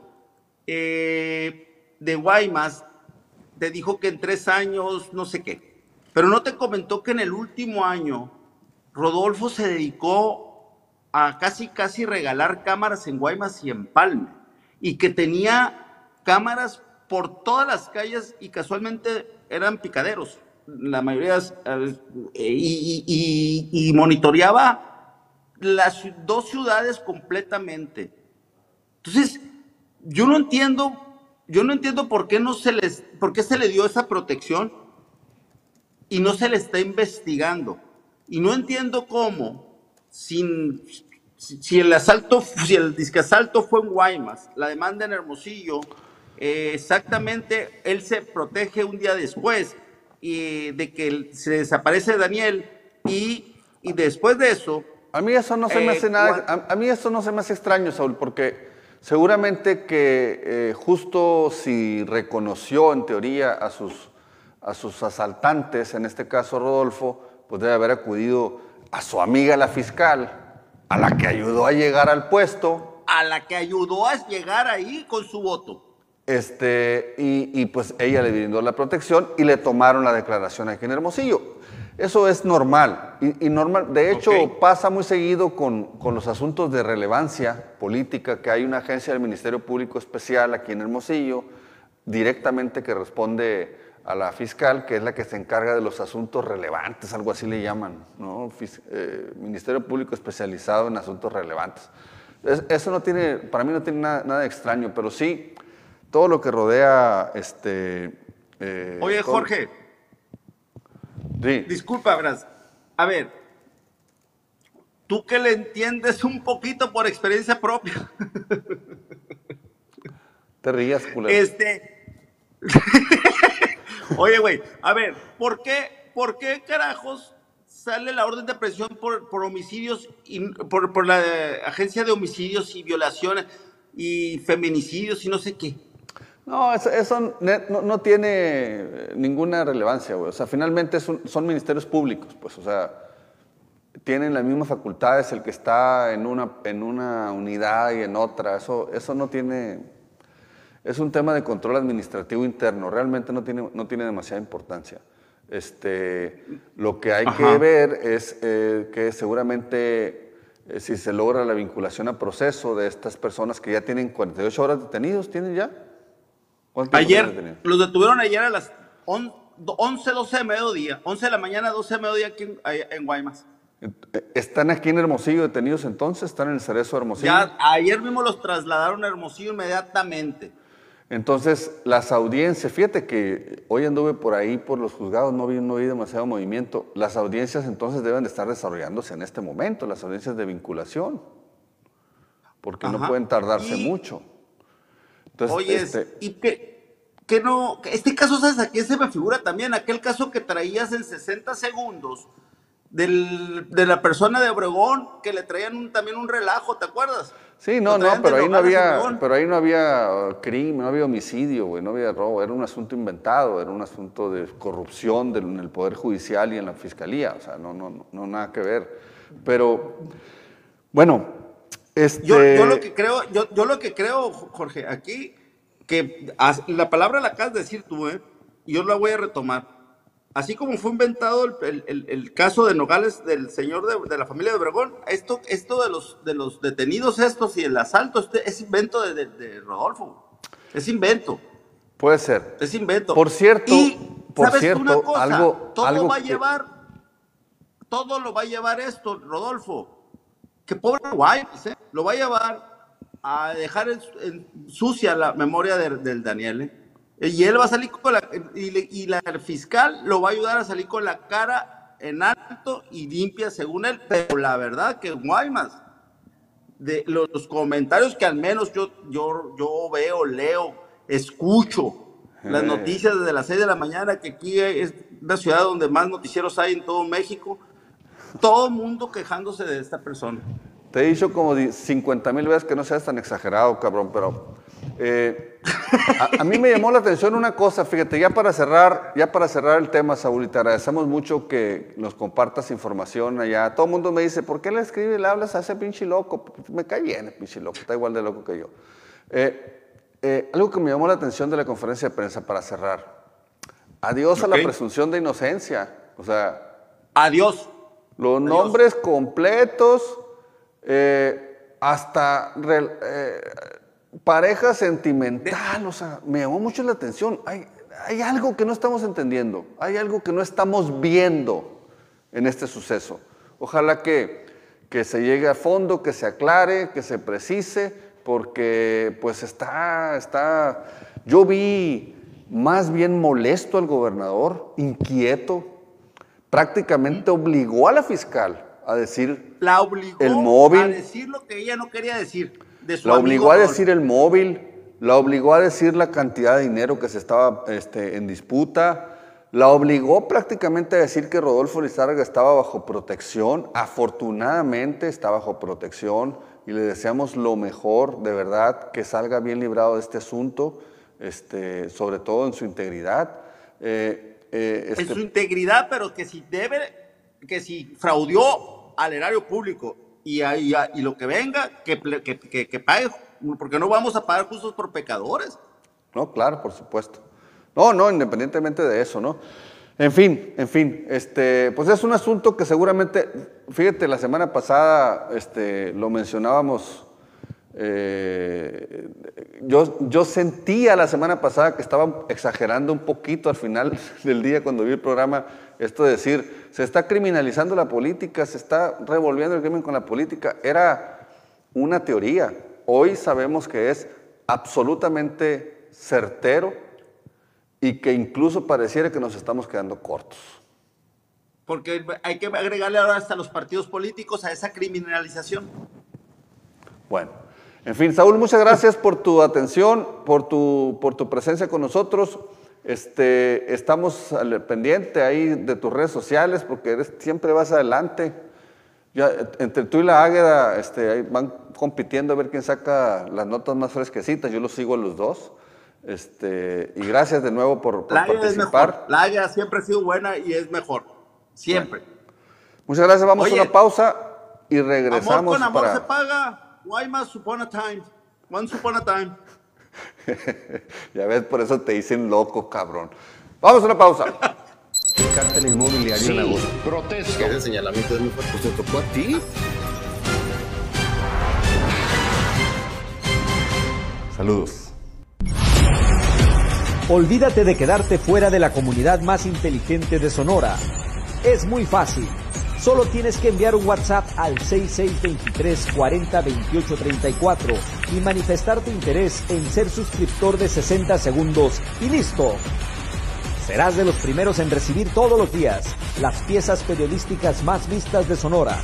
eh, de Guaymas te dijo que en tres años, no sé qué, pero no te comentó que en el último año Rodolfo se dedicó a casi, casi regalar cámaras en Guaymas y en Palme, y que tenía cámaras por todas las calles y casualmente eran picaderos, la mayoría, eh, y, y- monitoreaba las dos ciudades completamente. Entonces, yo no entiendo, yo no entiendo por qué no se les, por qué se le dio esa protección y no se le está investigando. Y no entiendo cómo, sin, si, el asalto, si el disque asalto fue en Guaymas, la demanda en Hermosillo, eh, exactamente él se protege un día después y de que se desaparece Daniel y, y después de eso... A mí eso no se me eh, hace nada, a mí eso no se me hace extraño, Saúl, porque seguramente que eh, justo si reconoció en teoría a sus, a sus asaltantes, en este caso Rodolfo, pues debe haber acudido a su amiga la fiscal, a la que ayudó a llegar al puesto, a la que ayudó a llegar ahí con su voto. este, y, y, pues ella le brindó la protección y le tomaron la declaración aquí en Hermosillo. Eso es normal. Y, y normal, de hecho, pasa muy seguido con, con los asuntos de relevancia política, que hay una agencia del Ministerio Público Especial aquí en Hermosillo, directamente que responde a la fiscal, que es la que se encarga de los asuntos relevantes, algo así le llaman, ¿no? Fis- eh, Ministerio Público especializado en asuntos relevantes. Es- eso no tiene, para mí no tiene nada, extraño, pero sí todo lo que rodea este. eh, Oye, todo- Jorge, Sí. disculpa, Bras. A ver, tú que le entiendes un poquito por experiencia propia. Te rías, culero. Este. [laughs] Oye, güey, a ver, ¿por qué, por qué carajos sale la orden de presión por, por homicidios, y, por, por la agencia de homicidios y violaciones y feminicidios y no sé qué? No, eso, no, no tiene eh, ninguna relevancia, güey. O sea, finalmente es un- son ministerios públicos, pues, o sea, tienen las mismas facultades el que está en una, en una unidad y en otra. Eso, eso no tiene. Es un tema de control administrativo interno. Realmente no tiene, no tiene demasiada importancia. Este, lo que hay que ver es eh, que seguramente eh, si se logra la vinculación a proceso de estas personas que ya tienen 48 horas detenidos, ¿tienen ya? ¿Cuánto tiempo tienen Ayer, detenidos? los detuvieron ayer a las on- 11, 12 de mediodía, 11 de la mañana, 12 de mediodía aquí en, Guaymas. ¿Están aquí en Hermosillo detenidos entonces? ¿Están en el Cerezo de Hermosillo? Ya ayer mismo los trasladaron a Hermosillo inmediatamente. Entonces, las audiencias, fíjate que hoy anduve por ahí, por los juzgados, no vi, no vi demasiado movimiento. Las audiencias entonces deben de estar desarrollándose en este momento, las audiencias de vinculación, porque no pueden tardarse Y- mucho. Entonces, Oye, este, y que, que no, este caso, ¿sabes a quién se me figura también? Aquel caso que traías en 60 segundos del- de la persona de Obregón, que le traían un- también un relajo, ¿te acuerdas? Sí, no, no, pero ahí no había, pero ahí no había crimen, no había homicidio, güey, no había robo, era un asunto inventado, era un asunto de corrupción del- en el poder judicial y en la fiscalía, o sea, no, no, no, no nada que ver. Pero, bueno, este, Yo, yo lo que creo, yo, yo lo que creo, Jorge, aquí, que la palabra la acabas de decir tú, ¿eh? yo la voy a retomar. Así como fue inventado el, el- el- el caso de Nogales del señor de, de la familia de Obregón, esto, esto de los de los detenidos estos y el asalto este es invento de, de- de Rodolfo. Es invento, puede ser. es invento. Por cierto, Y, por ¿sabes cierto, una cosa? algo, todo algo va a que- llevar, todo lo va a llevar esto, Rodolfo. Que pobre Guaymas, ¿eh? lo va a llevar a dejar en, en sucia la memoria de- del Daniel. ¿eh? Y él va a salir con la, y, la fiscal lo va a ayudar a salir con la cara en alto y limpia según él. Pero la verdad que Guaymas, de los, los comentarios que al menos yo, yo, yo veo, leo, escucho, las Eh. noticias desde las 6 de la mañana, que aquí es la ciudad donde más noticieros hay en todo México, todo el mundo quejándose de esta persona. Te he dicho como 50 mil veces que no seas tan exagerado, cabrón, pero eh, a, a mí me llamó la atención una cosa, fíjate, ya para cerrar, ya para cerrar el tema, Saúl, y te agradecemos mucho que nos compartas información allá. Todo el mundo me dice, ¿por qué le escribes y le hablas a ese pinche loco? Me cae bien el pinche loco, está igual de loco que yo. Eh, eh, algo que me llamó la atención de la conferencia de prensa para cerrar. Adiós a la presunción de inocencia. O sea, Adiós. los nombres completos, eh, hasta eh, pareja sentimental, o sea, me llamó mucho la atención. Hay, hay algo que no estamos entendiendo, hay algo que no estamos viendo en este suceso. Ojalá que, que se llegue a fondo, que se aclare, que se precise, porque pues está, está, yo vi más bien molesto al gobernador, inquieto, prácticamente obligó a la fiscal a decir La obligó El móvil. a decir lo que ella no quería decir. De su la amigo obligó a decir el móvil, la obligó a decir la cantidad de dinero que se estaba este, en disputa, la obligó prácticamente a decir que Rodolfo Lizárraga estaba bajo protección. Afortunadamente está bajo protección y le deseamos lo mejor, de verdad, que salga bien librado de este asunto, este, sobre todo en su integridad. Eh, eh, en este, su integridad, pero que si debe, que si fraudió al erario público y, y y lo que venga, que, que, que- que pague, porque no vamos a pagar justos por pecadores. No, claro, por supuesto. No, no, independientemente de eso, ¿no? En fin, en fin, este, pues es un asunto que seguramente, fíjate, la semana pasada este, lo mencionábamos, eh, yo, yo sentía la semana pasada que estaban exagerando un poquito al final [laughs] del día cuando vi el programa, esto de decir, se está criminalizando la política, se está revolviendo el crimen con la política, era una teoría. Hoy sabemos que es absolutamente certero y que incluso pareciera que nos estamos quedando cortos. Porque hay que agregarle ahora hasta los partidos políticos a esa criminalización. Bueno, en fin, Saúl, muchas gracias por tu atención, por tu, por tu presencia con nosotros. Este, estamos al pendiente ahí de tus redes sociales porque eres- siempre vas adelante. Ya, entre tú y la Águeda este, ahí van compitiendo a ver quién saca las notas más fresquecitas. Yo los sigo a los dos. Este, y gracias de nuevo por, por La águila es participar. mejor. La águila siempre ha sido buena y es mejor. Siempre. Muchas gracias, vamos Oye, a una pausa y Amor regresamos con amor para... se paga. Guaymas upon a time. Once upon a time. [laughs] ya ves, por eso te dicen loco, cabrón. Vamos a una pausa. El cártel inmobiliario en agosto. Protesto. Ese señalamiento es muy fuerte. Pues te tocó a ti. Saludos. Olvídate de quedarte fuera de la comunidad más inteligente de Sonora. Es muy fácil. Solo tienes que enviar un WhatsApp al 6623 40 28 34 y manifestar tu interés en ser suscriptor de 60 segundos y listo. Serás de los primeros en recibir todos los días las piezas periodísticas más vistas de Sonora.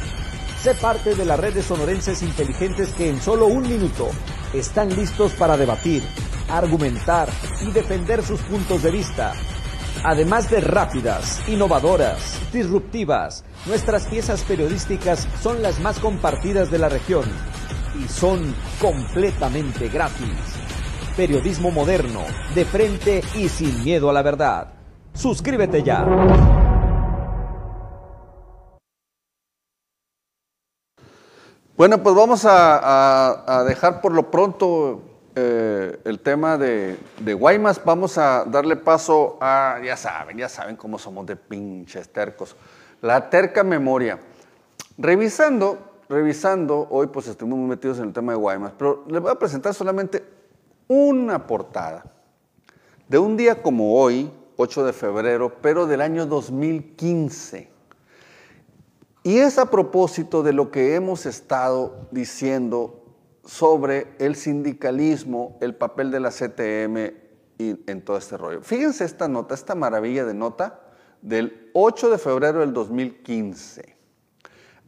Sé parte de la red de sonorenses inteligentes que en solo un minuto están listos para debatir, argumentar y defender sus puntos de vista. Además de rápidas, innovadoras, disruptivas, nuestras piezas periodísticas son las más compartidas de la región y son completamente gratis. Periodismo moderno, de frente y sin miedo a la verdad. Suscríbete ya. Bueno, pues vamos a, a- dejar por lo pronto eh, el tema de, Guaymas. Vamos a darle paso a, ya saben, ya saben cómo somos de pinches tercos. La terca memoria. Revisando, revisando, hoy pues estuvimos muy metidos en el tema de Guaymas, pero les voy a presentar solamente una portada de un día como hoy, 8 de febrero, pero del año 2015. Y es a propósito de lo que hemos estado diciendo sobre el sindicalismo, el papel de la CTM y en todo este rollo. Fíjense esta nota, esta maravilla de nota del 8 de febrero del 2015.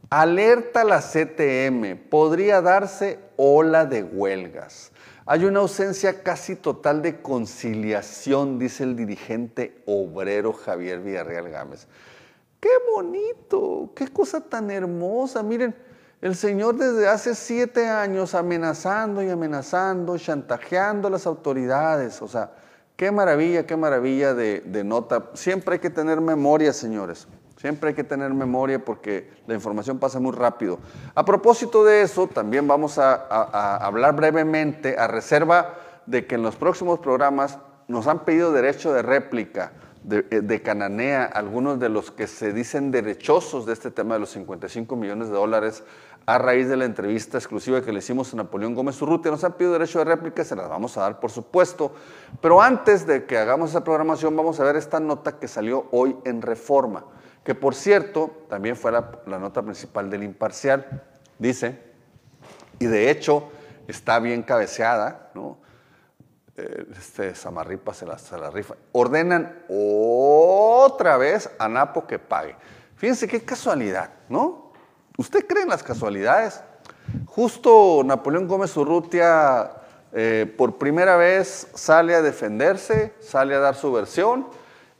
Alerta la CTM, podría darse ola de huelgas. Hay una ausencia casi total de conciliación, dice el dirigente obrero Javier Villarreal Gámez. ¡Qué bonito! ¡Qué cosa tan hermosa! Miren, el señor desde hace siete años amenazando y amenazando, chantajeando a las autoridades. O sea, qué maravilla, qué maravilla de, nota. Siempre hay que tener memoria, señores. Siempre hay que tener memoria porque la información pasa muy rápido. A propósito de eso, también vamos a hablar brevemente, a reserva de que en los próximos programas nos han pedido derecho de réplica de, eh, de Cananea, algunos de los que se dicen derechosos de este tema de los 55 millones de dólares a raíz de la entrevista exclusiva que le hicimos a Napoleón Gómez Urrutia. Nos han pedido derecho de réplica, se las vamos a dar, por supuesto. Pero antes de que hagamos esa programación, vamos a ver esta nota que salió hoy en Reforma, que por cierto, también fue la, nota principal del Imparcial. Dice, y de hecho está bien cabeceada, ¿no? Eh, este Samarripa se la, se la rifa. Ordenan otra vez a Napo que pague. Fíjense qué casualidad, ¿no? ¿Usted cree en las casualidades? Justo Napoleón Gómez Urrutia eh, por primera vez sale a defenderse, sale a dar su versión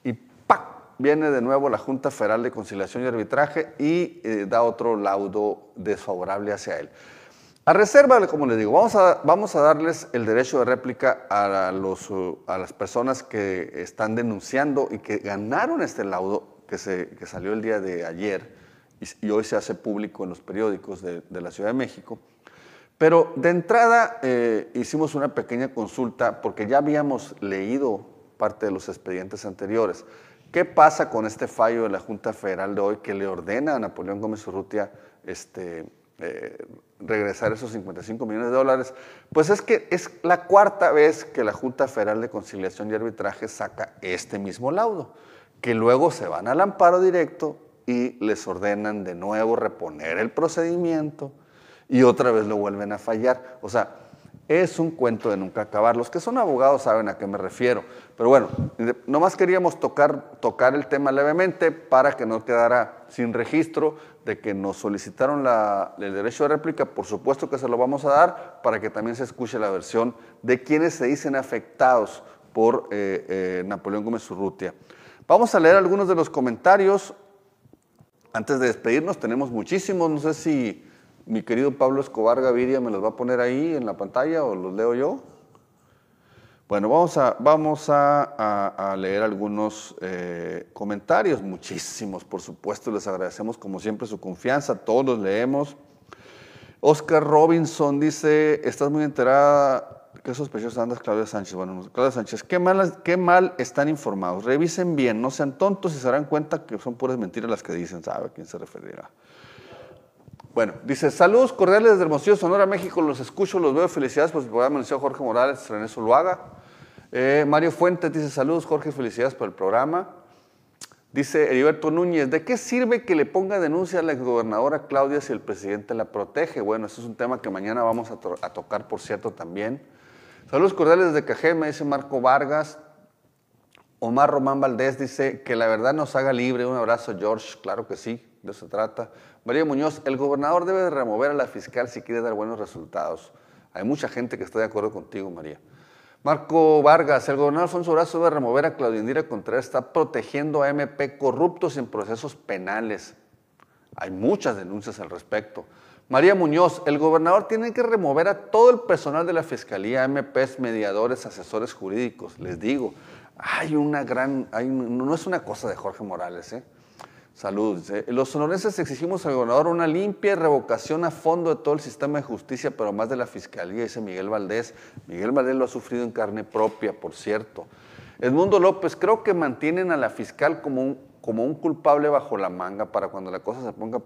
y ¡pac! viene de nuevo la Junta Federal de Conciliación y Arbitraje y eh, da otro laudo desfavorable hacia él. A reserva, como les digo, vamos a, vamos a darles el derecho de réplica a, los, uh, a las personas que están denunciando y que ganaron este laudo que, se, que salió el día de ayer y, hoy se hace público en los periódicos de, de la Ciudad de México. Pero de entrada eh, hicimos una pequeña consulta porque ya habíamos leído parte de los expedientes anteriores. ¿Qué pasa con este fallo de la Junta Federal de hoy que le ordena a Napoleón Gómez Urrutia este, eh, regresar esos 55 millones de dólares? Pues es que es la cuarta vez que la Junta Federal de Conciliación y Arbitraje saca este mismo laudo, que luego se van al amparo directo y les ordenan de nuevo reponer el procedimiento y otra vez lo vuelven a fallar. O sea, es un cuento de nunca acabar. Los que son abogados saben a qué me refiero. Pero bueno, nomás queríamos tocar, tocar el tema levemente para que no quedara sin registro de que nos solicitaron la- el derecho de réplica. Por supuesto que se lo vamos a dar para que también se escuche la versión de quienes se dicen afectados por eh, eh, Napoleón Gómez Urrutia. Vamos a leer algunos de los comentarios. Antes de despedirnos, tenemos muchísimos. No sé si mi querido Pablo Escobar Gaviria me los va a poner ahí en la pantalla o los leo yo. Bueno, vamos a, vamos a, leer algunos eh, comentarios, muchísimos, por supuesto. Les agradecemos como siempre su confianza, todos los leemos. Oscar Robinson dice, estás muy enterada, qué sospechosa andas Claudia Sánchez. Bueno, Claudia Sánchez, qué mal, qué mal están informados. Revisen bien, no sean tontos y se darán cuenta que son puras mentiras las que dicen, sabe a quién se referirá. Bueno, dice, saludos cordiales desde Hermosillo, Sonora, México, los escucho, los veo, felicidades por el programa, anunció Jorge Morales, René Zuluaga. Eh, Mario Fuentes dice, saludos Jorge, felicidades por el programa. Dice Heriberto Núñez, ¿de qué sirve que le ponga denuncia a la exgobernadora Claudia si el presidente la protege? Bueno, ese es un tema que mañana vamos a tocar, por cierto, también. Saludos cordiales desde Cajeme, dice Marco Vargas. Omar Román Valdés dice que la verdad nos haga libre. Un abrazo, George. Claro que sí, de eso se trata. María Muñoz, el gobernador debe de remover a la fiscal si quiere dar buenos resultados. Hay mucha gente que está de acuerdo contigo, María. Marco Vargas, el gobernador Alfonso Durazo debe remover a Claudia Indira Contreras, está protegiendo a MP corruptos en procesos penales. Hay muchas denuncias al respecto. María Muñoz, el gobernador tiene que remover a todo el personal de la Fiscalía, MPs, mediadores, asesores jurídicos. Les digo, hay una gran, hay no es una cosa de Jorge Morales, ¿eh? Saludos. ¿eh? Los sonorenses exigimos al gobernador una limpia revocación a fondo de todo el sistema de justicia, pero más de la fiscalía, dice Miguel Valdés. Miguel Valdés lo ha sufrido en carne propia, por cierto. Edmundo López, creo que mantienen a la fiscal como un culpable bajo la manga para cuando la cosa se ponga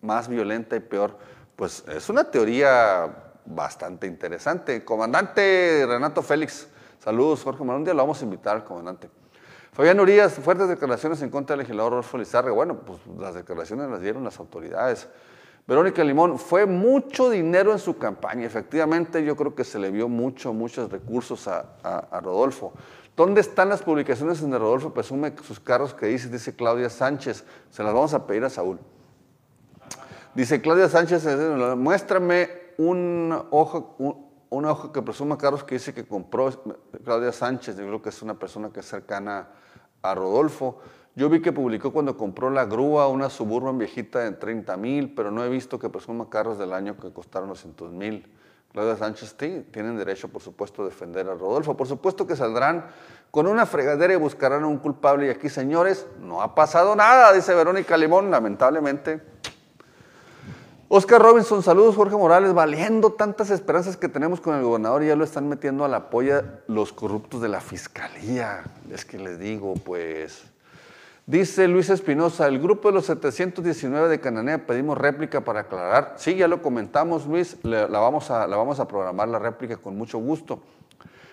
más violenta y peor. Pues es una teoría bastante interesante. Comandante Renato Félix, saludos, Jorge Manuel, un día lo vamos a invitar al comandante. Fabián Urias, fuertes declaraciones en contra del legislador Rodolfo Lizarra. Bueno, pues las declaraciones las dieron las autoridades. Verónica Limón, fue mucho dinero en su campaña. Efectivamente, yo creo que se le vio mucho, muchos recursos a, Rodolfo. ¿Dónde están las publicaciones donde Rodolfo presume sus carros que dice, dice Claudia Sánchez? Se las vamos a pedir a Saúl. Dice Claudia Sánchez, eh, muéstrame un ojo, un- una hoja que presuma carros que dice que compró Claudia Sánchez. Yo creo que es una persona que es cercana a Rodolfo. Yo vi que publicó cuando compró la grúa, una suburban viejita de 30 mil, pero no he visto que presuma carros del año que costaron 200 mil. Claudia Sánchez, sí, tienen derecho, por supuesto, a defender a Rodolfo. Por supuesto que saldrán con una fregadera y buscarán a un culpable. Y aquí, señores, no ha pasado nada, dice Verónica Limón, lamentablemente. Oscar Robinson, saludos Jorge Morales, valiendo tantas esperanzas que tenemos con el gobernador, ya lo están metiendo a la polla los corruptos de la fiscalía. Es que les digo, pues. Dice Luis Espinosa, el grupo de los 719 de Cananea pedimos réplica para aclarar. Sí, ya lo comentamos, Luis, le- la vamos a, la vamos a programar la réplica con mucho gusto.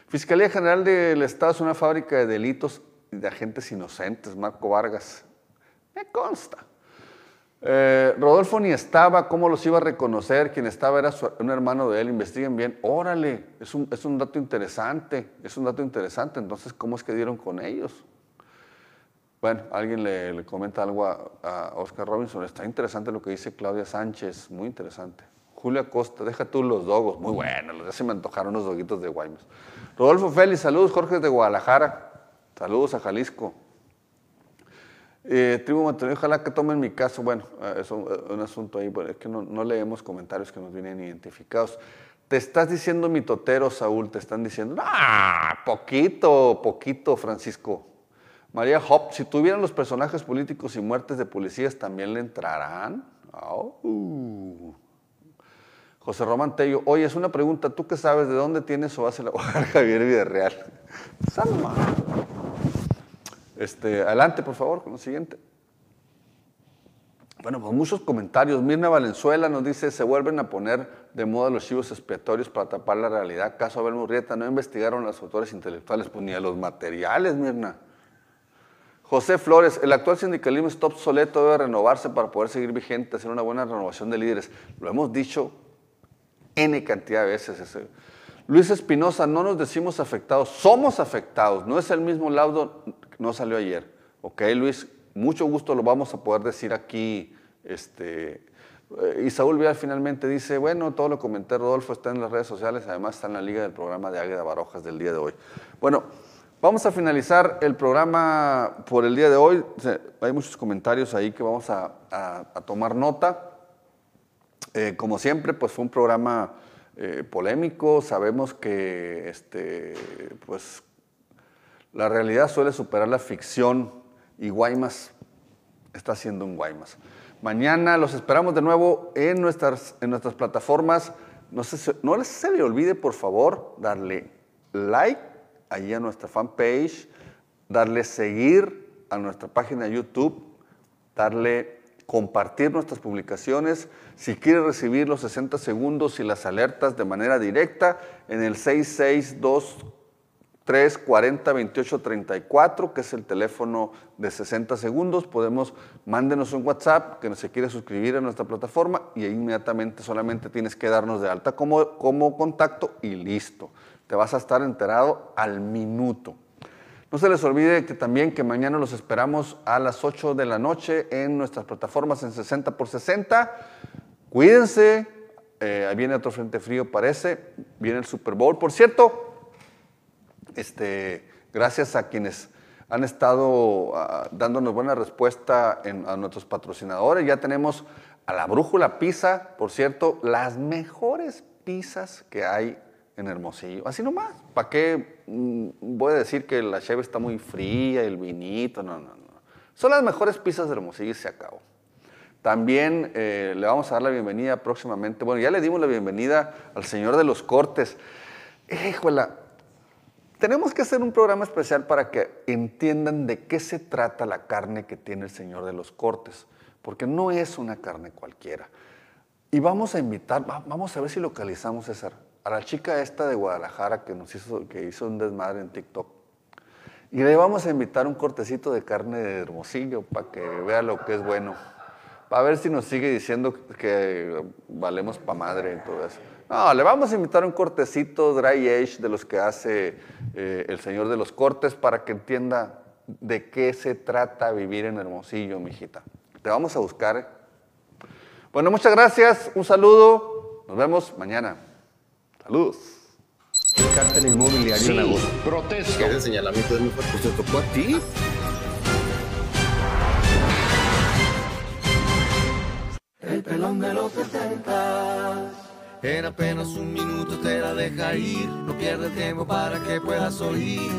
Fiscalía General del Estado es una fábrica de delitos y de agentes inocentes, Marco Vargas. Me consta. Eh, Rodolfo ni estaba, ¿cómo los iba a reconocer? Quien estaba era su- un hermano de él, investiguen bien. Órale, es un, es un dato interesante, es un dato interesante. Entonces, ¿cómo es que dieron con ellos? Bueno, alguien le, comenta algo a, a Oscar Robinson. Está interesante lo que dice Claudia Sánchez, muy interesante. Julia Costa, deja tú los dogos, muy bueno, ya se me antojaron los doguitos de Guaymas. Rodolfo Félix, saludos, Jorge de Guadalajara, saludos a Jalisco. Eh, tribu Montenegro, ojalá que tomen mi caso. Bueno, eh, es un, eh, un asunto ahí, es que no, leemos comentarios que nos vienen identificados. Te estás diciendo mitotero, Saúl, te están diciendo, ah, poquito, poquito, Francisco. María Hop, si tuvieran los personajes políticos y muertes de policías, ¿también le entrarán? Au. José Román Tello, oye, es una pregunta, ¿tú qué sabes de dónde tienes o base la [laughs] Javier Villarreal? Salma. Este, adelante, por favor, con lo siguiente. Bueno, pues muchos comentarios. Mirna Valenzuela nos dice, se vuelven a poner de moda los chivos expiatorios para tapar la realidad. Caso Abel Murrieta, no investigaron a los autores intelectuales, pues ni a los materiales, Mirna. José Flores, el actual sindicalismo está obsoleto, debe renovarse para poder seguir vigente, hacer una buena renovación de líderes. Lo hemos dicho N cantidad de veces. ese. Luis Espinosa, no nos decimos afectados, somos afectados, no es el mismo laudo, no salió ayer. Ok, Luis, mucho gusto lo vamos a poder decir aquí. Este, eh, y Saúl Vial finalmente dice, bueno, todo lo comenté, Rodolfo está en las redes sociales, además está en la liga del programa de Águeda Barojas del día de hoy. Bueno, vamos a finalizar el programa por el día de hoy. Hay muchos comentarios ahí que vamos a tomar nota. Eh, como siempre, pues fue un programa eh, polémico. Sabemos que este, pues, la realidad suele superar la ficción y Guaymas está haciendo un Guaymas. Mañana los esperamos de nuevo en nuestras, en nuestras plataformas. No, se, no se le olvide, por favor, darle like ahí a nuestra fanpage, darle seguir a nuestra página de YouTube, darle compartir nuestras publicaciones. Si quiere recibir los 60 segundos y las alertas de manera directa, en el 340-2834, que es el teléfono de 60 segundos. Podemos, mándenos un WhatsApp que se quiere suscribir a nuestra plataforma y inmediatamente solamente tienes que darnos de alta como, como contacto y listo. Te vas a estar enterado al minuto. No se les olvide que también que mañana los esperamos a las 8 de la noche en nuestras plataformas en 60 por 60. Cuídense, eh, ahí viene otro frente frío parece, viene el Super Bowl. Por cierto, este, gracias a quienes han estado ah, dándonos buena respuesta a nuestros patrocinadores. Ya tenemos a la Brújula Pizza, por cierto, las mejores pizzas que hay en Hermosillo. Así nomás. ¿Para qué mm, voy a decir que la cheve está muy fría, el vinito? No, no, no. Son las mejores pizzas de Hermosillo y se acabó. También eh, le vamos a dar la bienvenida próximamente. Bueno, ya le dimos la bienvenida al señor de los cortes. Híjole, tenemos que hacer un programa especial para que entiendan de qué se trata la carne que tiene el Señor de los Cortes, porque no es una carne cualquiera. Y vamos a invitar, vamos a ver si localizamos César, a la chica esta de Guadalajara que nos hizo, que hizo un desmadre en TikTok. Y le vamos a invitar un cortecito de carne de hermosillo para que vea lo que es bueno. Para ver si nos sigue diciendo que valemos pa' madre y todo eso. No, le vamos a invitar un cortecito dry age de los que hace eh, el señor de los cortes para que entienda de qué se trata vivir en Hermosillo, mijita. Te vamos a buscar. ¿eh? Bueno, muchas gracias, un saludo, nos vemos mañana. Saludos. El cártel inmobiliario sí, en agosto. Protesto. ¿Qué señalamiento de mi cuerpo? ¿Te tocó a ti? El pelón de los 60. En apenas un minuto te la deja ir. No pierde tiempo para que puedas oír.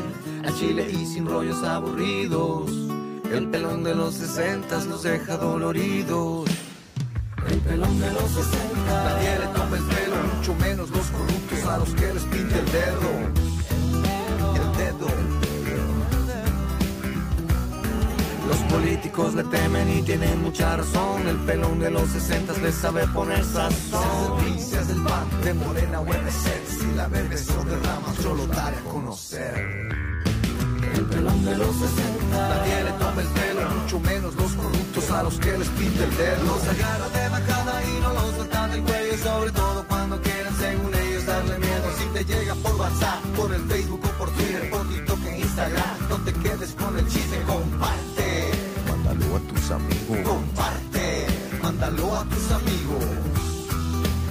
A Chile y sin rollos aburridos. El pelón de los 60 los deja doloridos. El pelón de los 60. Nadie le toma el pelo, mucho menos los corruptos a los que les pinta el dedo. El dedo. Los políticos le temen y tienen mucha razón. El pelón de los 60 le sabe poner sazón. Seas del pan, de morena o. Si la bebes o derramas, yo lo daré a conocer. El pelón de los 60. Nadie le toma el pelo, mucho menos los a los que les pinta el dedo. Los agarra de bajada y no los sueltan del cuello. Sobre todo cuando quieren, según ellos, darle miedo. Si te llega por WhatsApp, por el Facebook o por Twitter, por TikTok e Instagram, no te quedes con el chisme, comparte. Mándalo a tus amigos. Comparte, mándalo a tus amigos.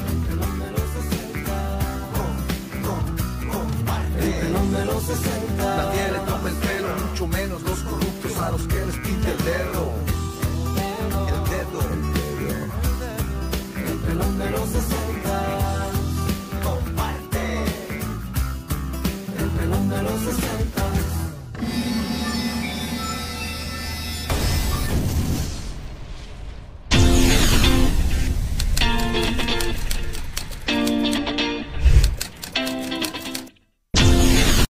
El pelón de los 60. Com- com- comparte. El pelón de los 60. Nadie le toma el pelo, mucho menos los corruptos a los que les pinta el dedo. El dedo. El pelón de los 60. Comparte. El pelón de los 60.